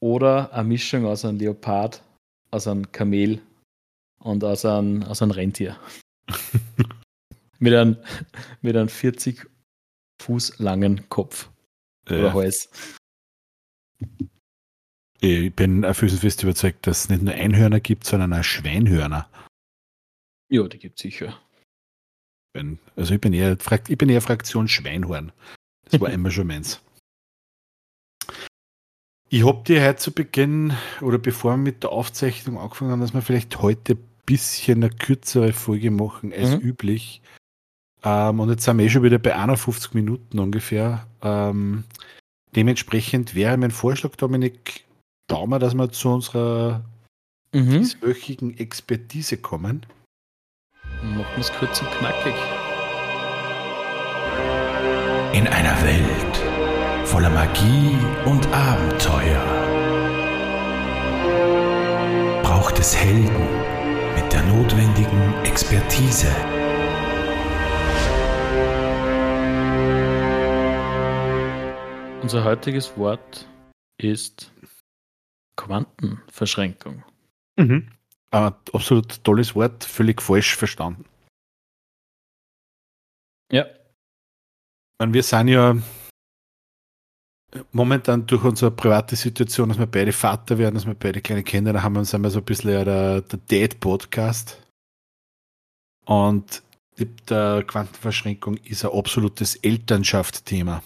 oder eine Mischung aus einem Leopard, aus einem Kamel und aus einem, aus einem Rentier? mit, einem, mit einem 40 Fuß langen Kopf oder ja. Hals. Ich bin auf fest überzeugt, dass es nicht nur Einhörner gibt, sondern auch Schweinhörner. Ja, die gibt es sicher. Also ich bin eher, ich bin eher Fraktion Schweinhorn. Das war immer schon meins. Ich habe dir heute zu Beginn oder bevor wir mit der Aufzeichnung angefangen haben, dass wir vielleicht heute ein bisschen eine kürzere Folge machen als mhm. üblich. Ähm, und jetzt sind wir eh schon wieder bei 51 Minuten ungefähr. Ähm, dementsprechend wäre mein Vorschlag, Dominik, Daumen, dass wir zu unserer mhm. dieswöchigen Expertise kommen. Machen wir es kurz und knackig. In einer Welt voller Magie und Abenteuer braucht es Helden mit der notwendigen Expertise. Unser heutiges Wort ist Quantenverschränkung. Mhm. Ein absolut tolles Wort, völlig falsch verstanden. Ja. Meine, wir sind ja momentan durch unsere private Situation, dass wir beide Vater werden, dass wir beide kleine Kinder haben, wir, sind wir so ein bisschen der, der Date-Podcast. Und der Quantenverschränkung ist ein absolutes Elternschaft-Thema.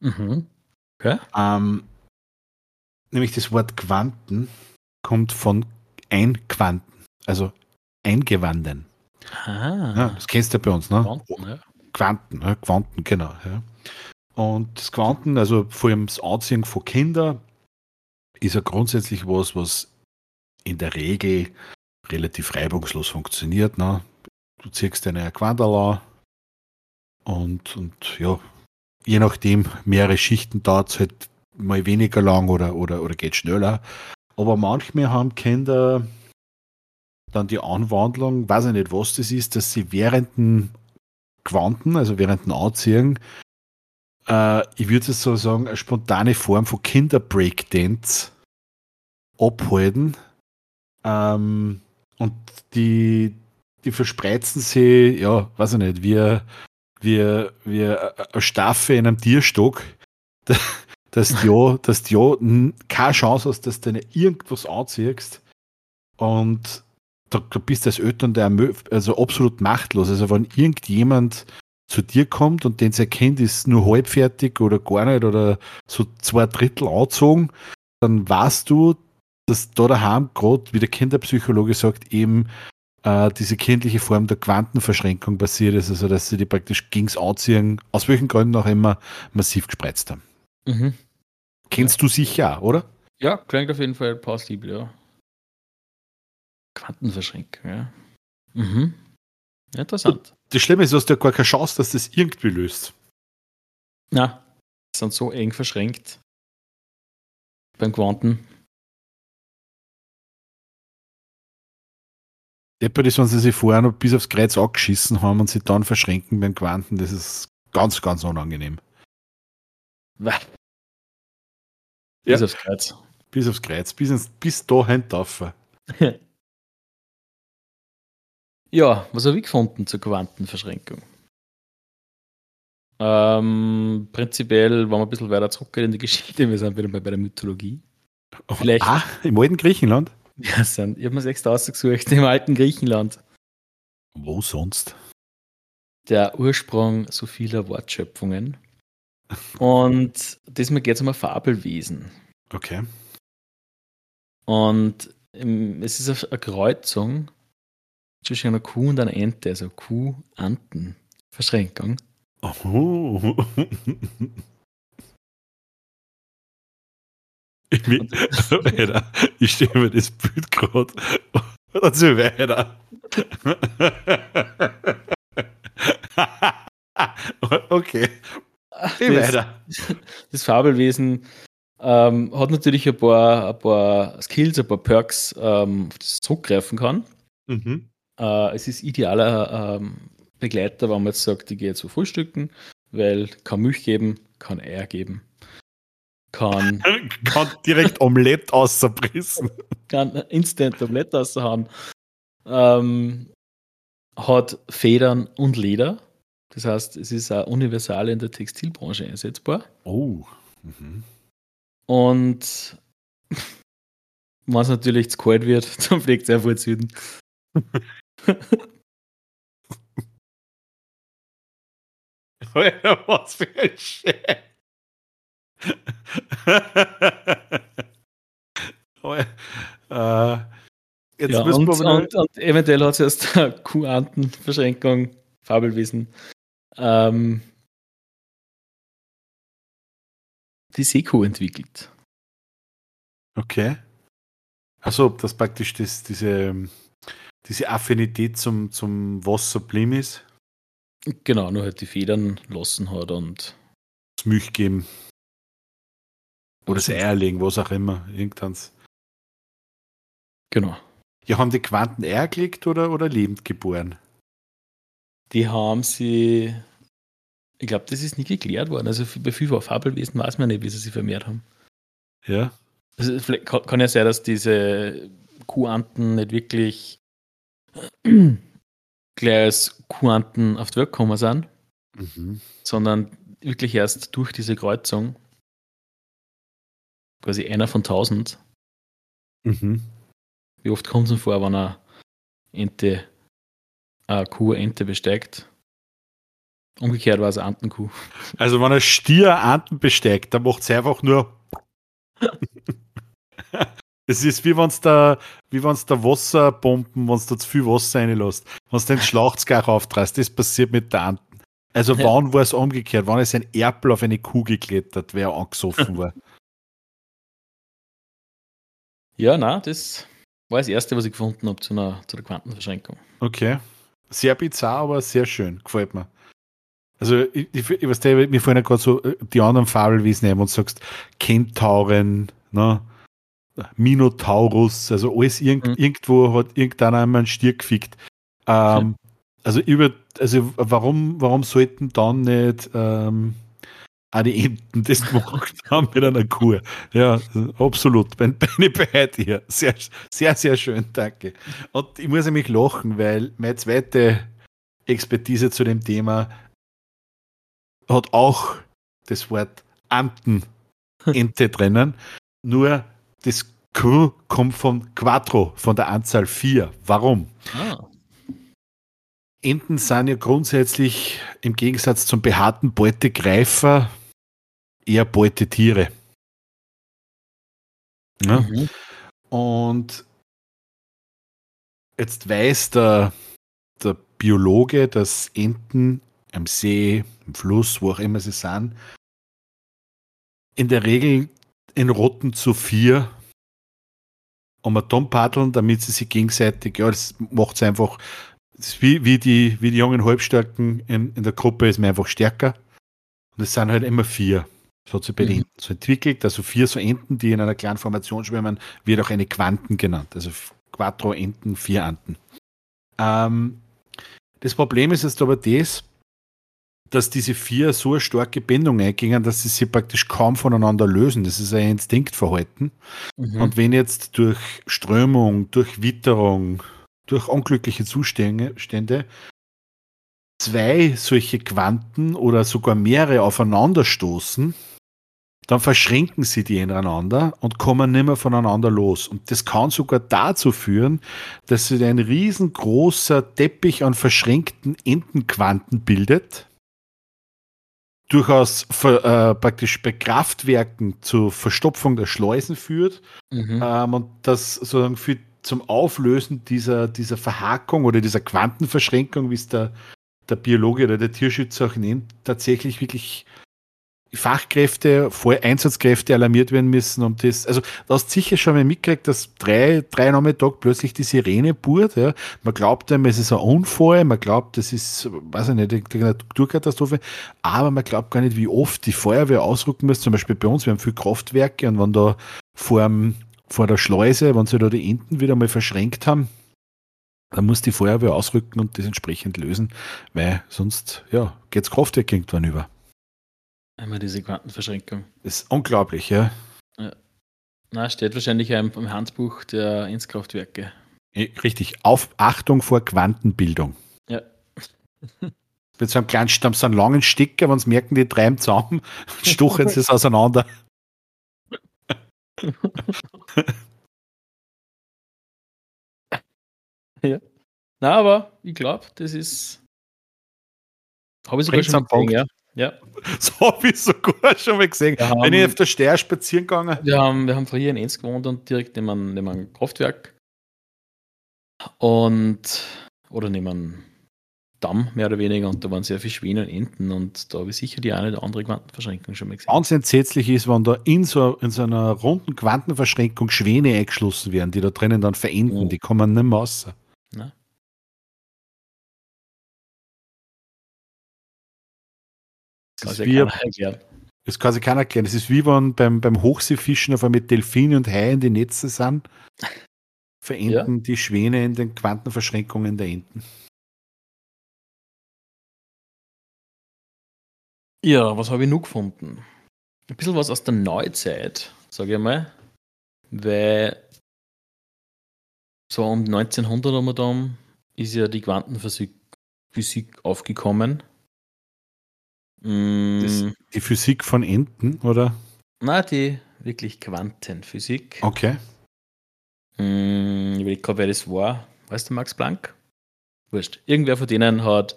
Mhm. Okay. Ähm, nämlich das Wort Quanten kommt von Einquanten, also eingewanden. Ah. Ja, das kennst du ja bei uns, ne? Quanten, ja. Quanten, ne? Quanten, genau. Ja. Und das Quanten, also vor allem das Anziehen von Kindern, ist ja grundsätzlich was, was in der Regel relativ reibungslos funktioniert. Ne? Du ziehst deine Quandala und, und ja, je nachdem, mehrere Schichten dauert es halt mal weniger lang oder, oder, oder geht schneller. Aber manchmal haben Kinder dann die Anwandlung, weiß ich nicht, was das ist, dass sie während dem Quanten, also während dem Anziehen, äh, ich würde es so sagen, eine spontane Form von Kinder-Breakdance abhalten. Ähm, und die, die verspreizen sie, ja, weiß ich nicht, wie, wie, wie eine Staffe in einem Tierstock dass du, dass du keine Chance hast, dass du nicht irgendwas anziehst. Und da, bist du als Eltern der also absolut machtlos. Also wenn irgendjemand zu dir kommt und den Kind ist nur halbfertig oder gar nicht oder so zwei Drittel anzogen, dann weißt du, dass da daheim gerade, wie der Kinderpsychologe sagt, eben äh, diese kindliche Form der Quantenverschränkung passiert ist, also dass sie die praktisch gegens Anziehen, aus welchen Gründen auch immer, massiv gespreizt haben. Mhm. Kennst ja. du sicher, oder? Ja, klingt auf jeden Fall plausibel, ja. Quantenverschränkung, ja. Mhm. Interessant. Das Schlimme ist, du hast ja gar keine Chance, dass das irgendwie löst. Na, sind so eng verschränkt beim Quanten. Deppert ist, wenn sie sich vorher noch bis aufs Kreuz angeschissen haben und sie dann verschränken beim Quanten, das ist ganz, ganz unangenehm. Bis ja. aufs Kreuz. Bis aufs Kreuz, bis, ins, bis dahin taufen. ja, was habe ich gefunden zur Quantenverschränkung? Ähm, prinzipiell, wenn man ein bisschen weiter zurückgeht in die Geschichte, wir sind wieder bei, bei der Mythologie. Vielleicht. Ah, im alten Griechenland? Ja, sind. Ich habe mir sechs ausgesucht im alten Griechenland. Wo sonst? Der Ursprung so vieler Wortschöpfungen. Und diesmal geht es um ein Fabelwesen. Okay. Und es ist eine Kreuzung zwischen einer Kuh und einer Ente, also Kuh-Anten-Verschränkung. Oh. Ich, bin, weiter. ich stehe mir das Bild gerade. Und so weiter. okay. Weiter. Das Fabelwesen ähm, hat natürlich ein paar, ein paar Skills, ein paar Perks, ähm, auf das es zurückgreifen kann. Mhm. Äh, es ist idealer ähm, Begleiter, wenn man jetzt sagt, ich gehe zu frühstücken, weil kann Milch geben, kann Eier geben, kann, Kann direkt Omelette außerbrissen. kann instant Tablette raushauen, ähm, hat Federn und Leder. Das heißt, es ist auch universal in der Textilbranche einsetzbar. Oh. Mhm. Und wenn es natürlich zu kalt wird, dann fliegt es einfach in den Süden. Alter, Was für ein Shit. äh, jetzt Ja, müssen und, wir und, und eventuell hat es erst eine Kuhantenverschränkung, Fabelwesen. Ähm, die Seekuh entwickelt. Okay. Also, ob das praktisch das, diese, diese Affinität zum, zum Wasser blieb ist, Genau, nur halt die Federn lassen hat und das Milch geben. Oder das Eier legen, was auch immer. Irgendwanns. genau. Ja, haben die Quanten Eier gelegt oder, oder lebend geboren? Die haben sie, ich glaube, das ist nie geklärt worden. Also bei viel Fabelwesen weiß man nicht, wie sie sich vermehrt haben. Ja. Also vielleicht kann, kann ja sein, dass diese Kuhanten nicht wirklich gleich als Kuhanten auf die Welt gekommen sind, Mhm. sondern wirklich erst durch diese Kreuzung quasi einer von tausend. Mhm. Wie oft kommt es denn vor, wenn eine Ente, eine Kuh eine Ente besteigt? Umgekehrt war es eine Antenkuh. Also, wenn ein Stier Anten besteigt, dann macht es einfach nur. Es ist wie wenn es da, wie wenn's da Wasserbomben, wenn es da zu viel Wasser reinlässt, wenn es den Schlauchsgar auftreißt, das passiert mit der Anten. Also Ja. wann war es umgekehrt? Wann ist ein Erpel auf eine Kuh geklettert, wer angesoffen war? Ja, na, das war das Erste, was ich gefunden habe zu, einer, zu der Quantenverschränkung. Okay. Sehr bizarr, aber sehr schön. Gefällt mir. Also, ich, ich, ich weiß nicht, mir fallen ja gerade so äh, die anderen Fabelwesen ein, du sagst, Kentauren, ne? Minotaurus, also alles irgend, Mhm. irgendwo hat irgendeiner einmal einen Stier gefickt. Ähm, also über, also warum, warum sollten dann nicht ähm, auch die Enten das gemacht haben mit einer Kuh? Ja, absolut. Bin, bin ich bei dir. Sehr, sehr, sehr schön, danke. Und ich muss nämlich lachen, weil meine zweite Expertise zu dem Thema hat auch das Wort Anten, Ente drinnen. Nur das Q kommt von Quattro, von der Anzahl 4. Warum? Ah, Enten sind ja grundsätzlich im Gegensatz zum behaarten Beutegreifer eher Beutetiere. Ja? mhm. Und jetzt weiß der, der Biologe, dass Enten am See, im Fluss, wo auch immer sie sind, in der Regel in Rotten zu vier um Atom paddeln, damit sie sich gegenseitig, ja, das macht es einfach, wie, wie, die, wie die jungen Halbstarken in, in der Gruppe ist man einfach stärker. Und es sind halt immer vier. Das hat sich bei den Mhm. Enten so entwickelt. Also vier so Enten, die in einer kleinen Formation schwimmen, wird auch eine Quanten genannt. Also Quattro Enten, vier Enten. Ähm, das Problem ist jetzt aber das, dass diese vier so eine starke Bindung eingingen, dass sie sich praktisch kaum voneinander lösen. Das ist ein Instinktverhalten. Mhm. Und wenn jetzt durch Strömung, durch Witterung, durch unglückliche Zustände Stände zwei solche Quanten oder sogar mehrere aufeinanderstoßen, dann verschränken sie die ineinander und kommen nicht mehr voneinander los. Und das kann sogar dazu führen, dass sich ein riesengroßer Teppich an verschränkten Entenquanten bildet, durchaus äh, praktisch bei Kraftwerken zur Verstopfung der Schleusen führt Mhm. ähm, und das sozusagen für, zum Auflösen dieser, dieser Verhakung oder dieser Quantenverschränkung, wie es der, der Biologe oder der Tierschützer auch nennt, tatsächlich wirklich Fachkräfte, Vor Einsatzkräfte alarmiert werden müssen, um das, also da hast du sicher schon mal mitgekriegt, dass drei, drei Nachmittag plötzlich die Sirene bohrt, ja. Man glaubt einem, es ist ein Unfall, man glaubt, das ist, weiß ich nicht, eine Naturkatastrophe, aber man glaubt gar nicht, wie oft die Feuerwehr ausrücken muss, zum Beispiel bei uns, wir haben viele Kraftwerke und wenn da vor, dem, vor der Schleuse, wenn sie da die Enten wieder mal verschränkt haben, dann muss die Feuerwehr ausrücken und das entsprechend lösen, weil sonst, ja, geht's Kraftwerk irgendwann über. Einmal diese Quantenverschränkung. Ist unglaublich, ja. Na, steht wahrscheinlich im, Handbuch der Innskraftwerke. Eh, Richtig, auf Achtung vor Quantenbildung. Ja. Mit so einem kleinen, Stamm, so einen langen Sticker, wenn sie merken, die treiben zusammen, stochen sie es auseinander. Na, aber ich glaube, das ist. Habe ich sogar Bringt's schon gesehen, ja. Ja, So habe ich sogar schon mal gesehen. Wir Wenn ich haben- auf der Steier spazieren gegangen wir haben, wir haben früher in Enns gewohnt und direkt neben einem, neben einem Kraftwerk. Und, oder neben einem Damm, mehr oder weniger. Und da waren sehr viele Schwäne und Enten. Und da habe ich sicher die eine oder andere Quantenverschränkung schon mal gesehen. ganz entsetzlich ist, wenn da in so, in so einer runden Quantenverschränkung Schwäne eingeschlossen werden, die da drinnen dann verenden, Mhm. die kommen nicht mehr raus. Das ist kann wie, ja das kann sich keiner erklären. Das ist wie wenn beim, beim Hochseefischen auf einmal mit Delfinen und Haien die Netze sind, verenden die Schwäne in den Quantenverschränkungen der Enten. Ja, was habe ich noch gefunden? Ein bisschen was aus der Neuzeit, sage ich mal. Weil so um 1900 haben wir dann ist ja die Quantenphysik Physik aufgekommen. Mm, Das- Die Physik von Enten, oder? na, die wirklich Quantenphysik. Okay. Mm, ich überlege gerade, wer das war. Weißt du, Max Planck? Wurscht. Irgendwer von denen hat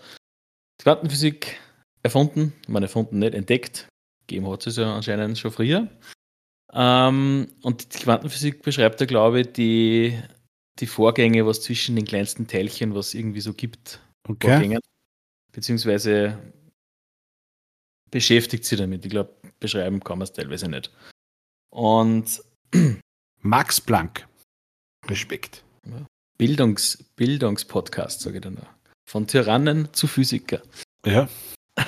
die Quantenphysik erfunden. Man erfunden nicht, entdeckt. Gegeben hat es ja anscheinend schon früher. Ähm, und die Quantenphysik beschreibt da, glaube ich, die, die Vorgänge, was zwischen den kleinsten Teilchen, was irgendwie so gibt, Okay. Vorgängen. Beziehungsweise beschäftigt sie damit. Ich glaube, beschreiben kann man es teilweise nicht. Und Max Planck. Respekt. Bildungs, Bildungspodcast, sage ich dann noch. Von Tyrannen zu Physiker. Ja.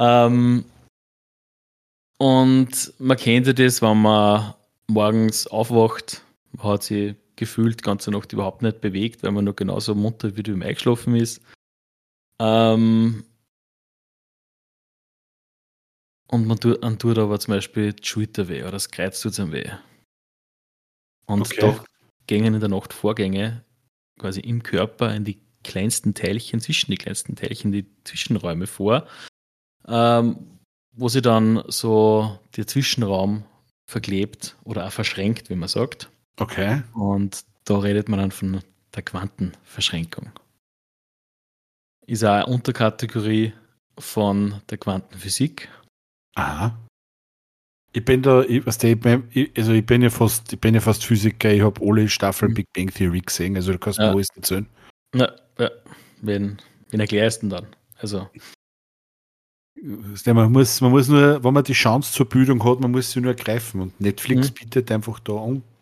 Ähm, und man kennt ja das, wenn man morgens aufwacht, man hat sich gefühlt die ganze Nacht überhaupt nicht bewegt, weil man noch genauso munter wie du im eingeschlafen ist. Ähm, und man tut, man tut aber zum Beispiel die Schulter weh oder das Kreuz tut einem weh. Und Okay. da gingen in der Nacht Vorgänge quasi im Körper in die kleinsten Teilchen, zwischen die kleinsten Teilchen, die Zwischenräume vor, ähm, wo sie dann so der Zwischenraum verklebt oder auch verschränkt, wie man sagt. Okay. Und da redet man dann von der Quantenverschränkung. Ist auch eine Unterkategorie von der Quantenphysik. Aha. Ich bin da, ich, weißt du, ich bin, ich, also ich bin ja fast, ich bin ja fast Physiker, ich habe alle Staffeln Mhm. Big Bang Theory gesehen, also du kannst Ja. mir alles erzählen. Ja, ja. Wen, wen erklärst du denn dann? Also, Man muss, man muss nur, wenn man die Chance zur Bildung hat, man muss sie nur ergreifen und Netflix Mhm. bietet einfach da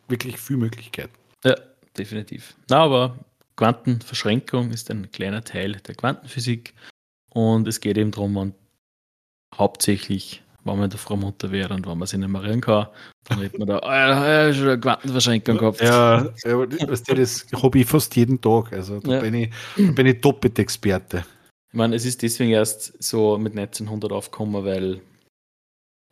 wirklich viel Möglichkeiten. ja, definitiv. Na, aber Quantenverschränkung ist ein kleiner Teil der Quantenphysik und es geht eben darum, man hauptsächlich, wenn man in der Frau Mutter wäre und wenn man sich nicht mehr rühren kann, dann hat man da, oh ja, ja, schon eine Quantenverschränkung gehabt. Ja, ja das habe ich fast jeden Tag, also da Ja. bin ich, bin ich Doppelt-Experte. Ich meine, es ist deswegen erst so mit 1900 aufgekommen, weil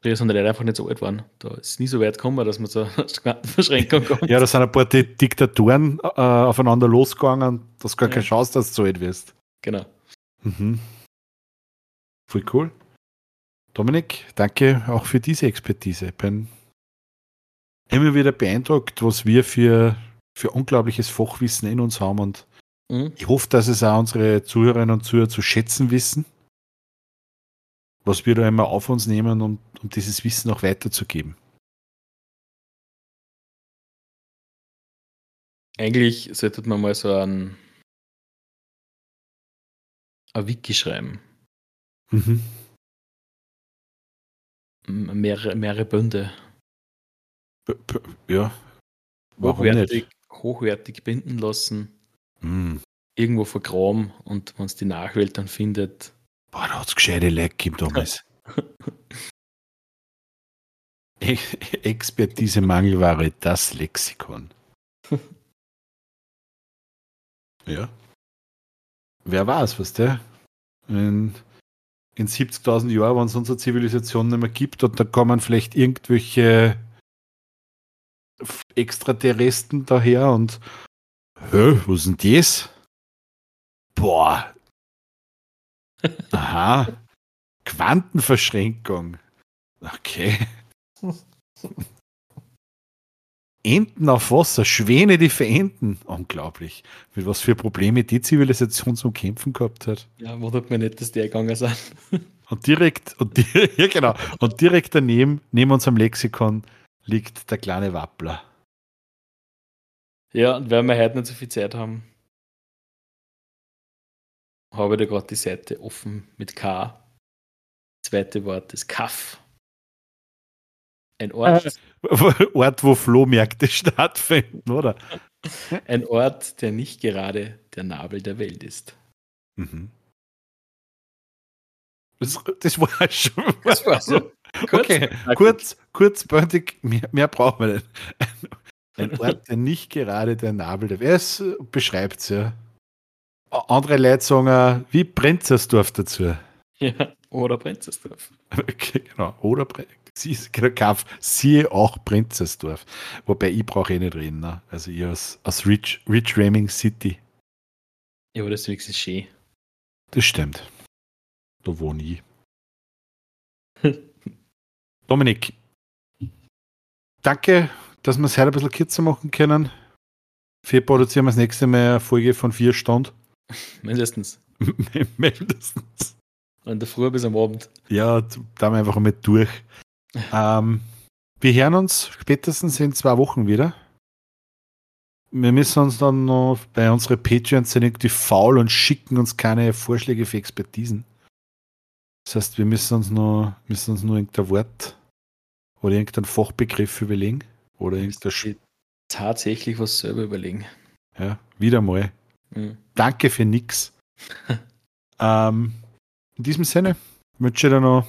früher sind die Leute einfach nicht so alt waren. Da ist es nie so weit gekommen, dass man zur Quantenverschränkung kommt. Ja, da sind ein paar Di- Diktatoren äh, aufeinander losgegangen, dass gar Ja. keine Chance, dass du so alt wirst. Genau. Mhm. Voll cool. Dominik, danke auch für diese Expertise. Ich bin immer wieder beeindruckt, was wir für, für unglaubliches Fachwissen in uns haben und mhm. ich hoffe, dass es auch unsere Zuhörerinnen und Zuhörer zu schätzen wissen, was wir da immer auf uns nehmen, um, um dieses Wissen auch weiterzugeben. Eigentlich sollte man mal so ein, ein Wiki schreiben. Mhm. Mehrere, mehrere Bünde. Ja. hochwertig, hochwertig binden lassen. Mm. Irgendwo vergraben und wenn es die Nachwelt dann findet. Boah, da hat es gescheite Leck gegeben damals. Expertise Mangelware, das Lexikon. ja. Wer war es, was der? In in 70.000 Jahren, wenn es unsere Zivilisation nicht mehr gibt und da kommen vielleicht irgendwelche Extraterresten daher und hä, was ist denn das? Boah. Aha. Quantenverschränkung. Okay. Enten auf Wasser, Schwäne, die verenden. Unglaublich. Mit was für Probleme die Zivilisation zum Kämpfen gehabt hat. Ja, wundert mich nicht, dass die gegangen sind. Und direkt, und die, ja genau, und direkt daneben, neben unserem Lexikon, liegt der kleine Wappler. Ja, und weil wir heute nicht so viel Zeit haben, habe ich da gerade die Seite offen mit K. Zweite Wort ist Kaff. Ein Ort. Äh, Ort, wo Flohmärkte stattfinden, oder? Ein Ort, der nicht gerade der Nabel der Welt ist. Mhm. Das, das war schon. Das war so. Kurz, okay, kurz, kurz, böndig, mehr, mehr brauchen wir nicht. Ein Ort, der nicht gerade der Nabel der Welt ist, beschreibt es ja. Andere Leute sagen, wie Prinzersdorf dazu. Ja, oder Prinzersdorf. Okay, genau. Oder Prinzersdorf. Sie, Kauf, siehe auch Prinzessdorf. Wobei ich brauche eh nicht reden. Ne? Also ich aus, aus Rich, Rich Raming City. Ja, aber das ist wenigstens schön. Das stimmt. Da wohne ich. Dominik, danke, dass wir es heute ein bisschen kürzer machen können. Wir produzieren wir das nächste Mal eine Folge von vier Stunden. Mindestens. Mindestens. Von der Früh bis am Abend. Ja, da wir einfach mal durch. Ähm, wir hören uns spätestens in zwei Wochen wieder. Wir müssen uns dann noch bei unseren Patreons sind irgendwie faul und schicken uns keine Vorschläge für Expertisen. Das heißt, wir müssen uns nur, müssen uns nur irgendein Wort oder irgendeinen Fachbegriff überlegen. Oder irgendein tatsächlich was selber überlegen. Ja, wieder mal. Mhm. Danke für nix. ähm, in diesem Sinne wünsche ich dir noch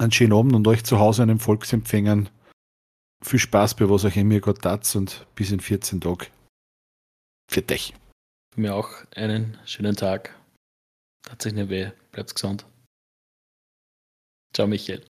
einen schönen Abend und euch zu Hause einen Volksempfängern viel Spaß bei was euch immer gerade tat und bis in 14 Tagen. Für dich. Für mir auch einen schönen Tag. Hat sich nicht weh. Bleibt gesund. Ciao, Michael.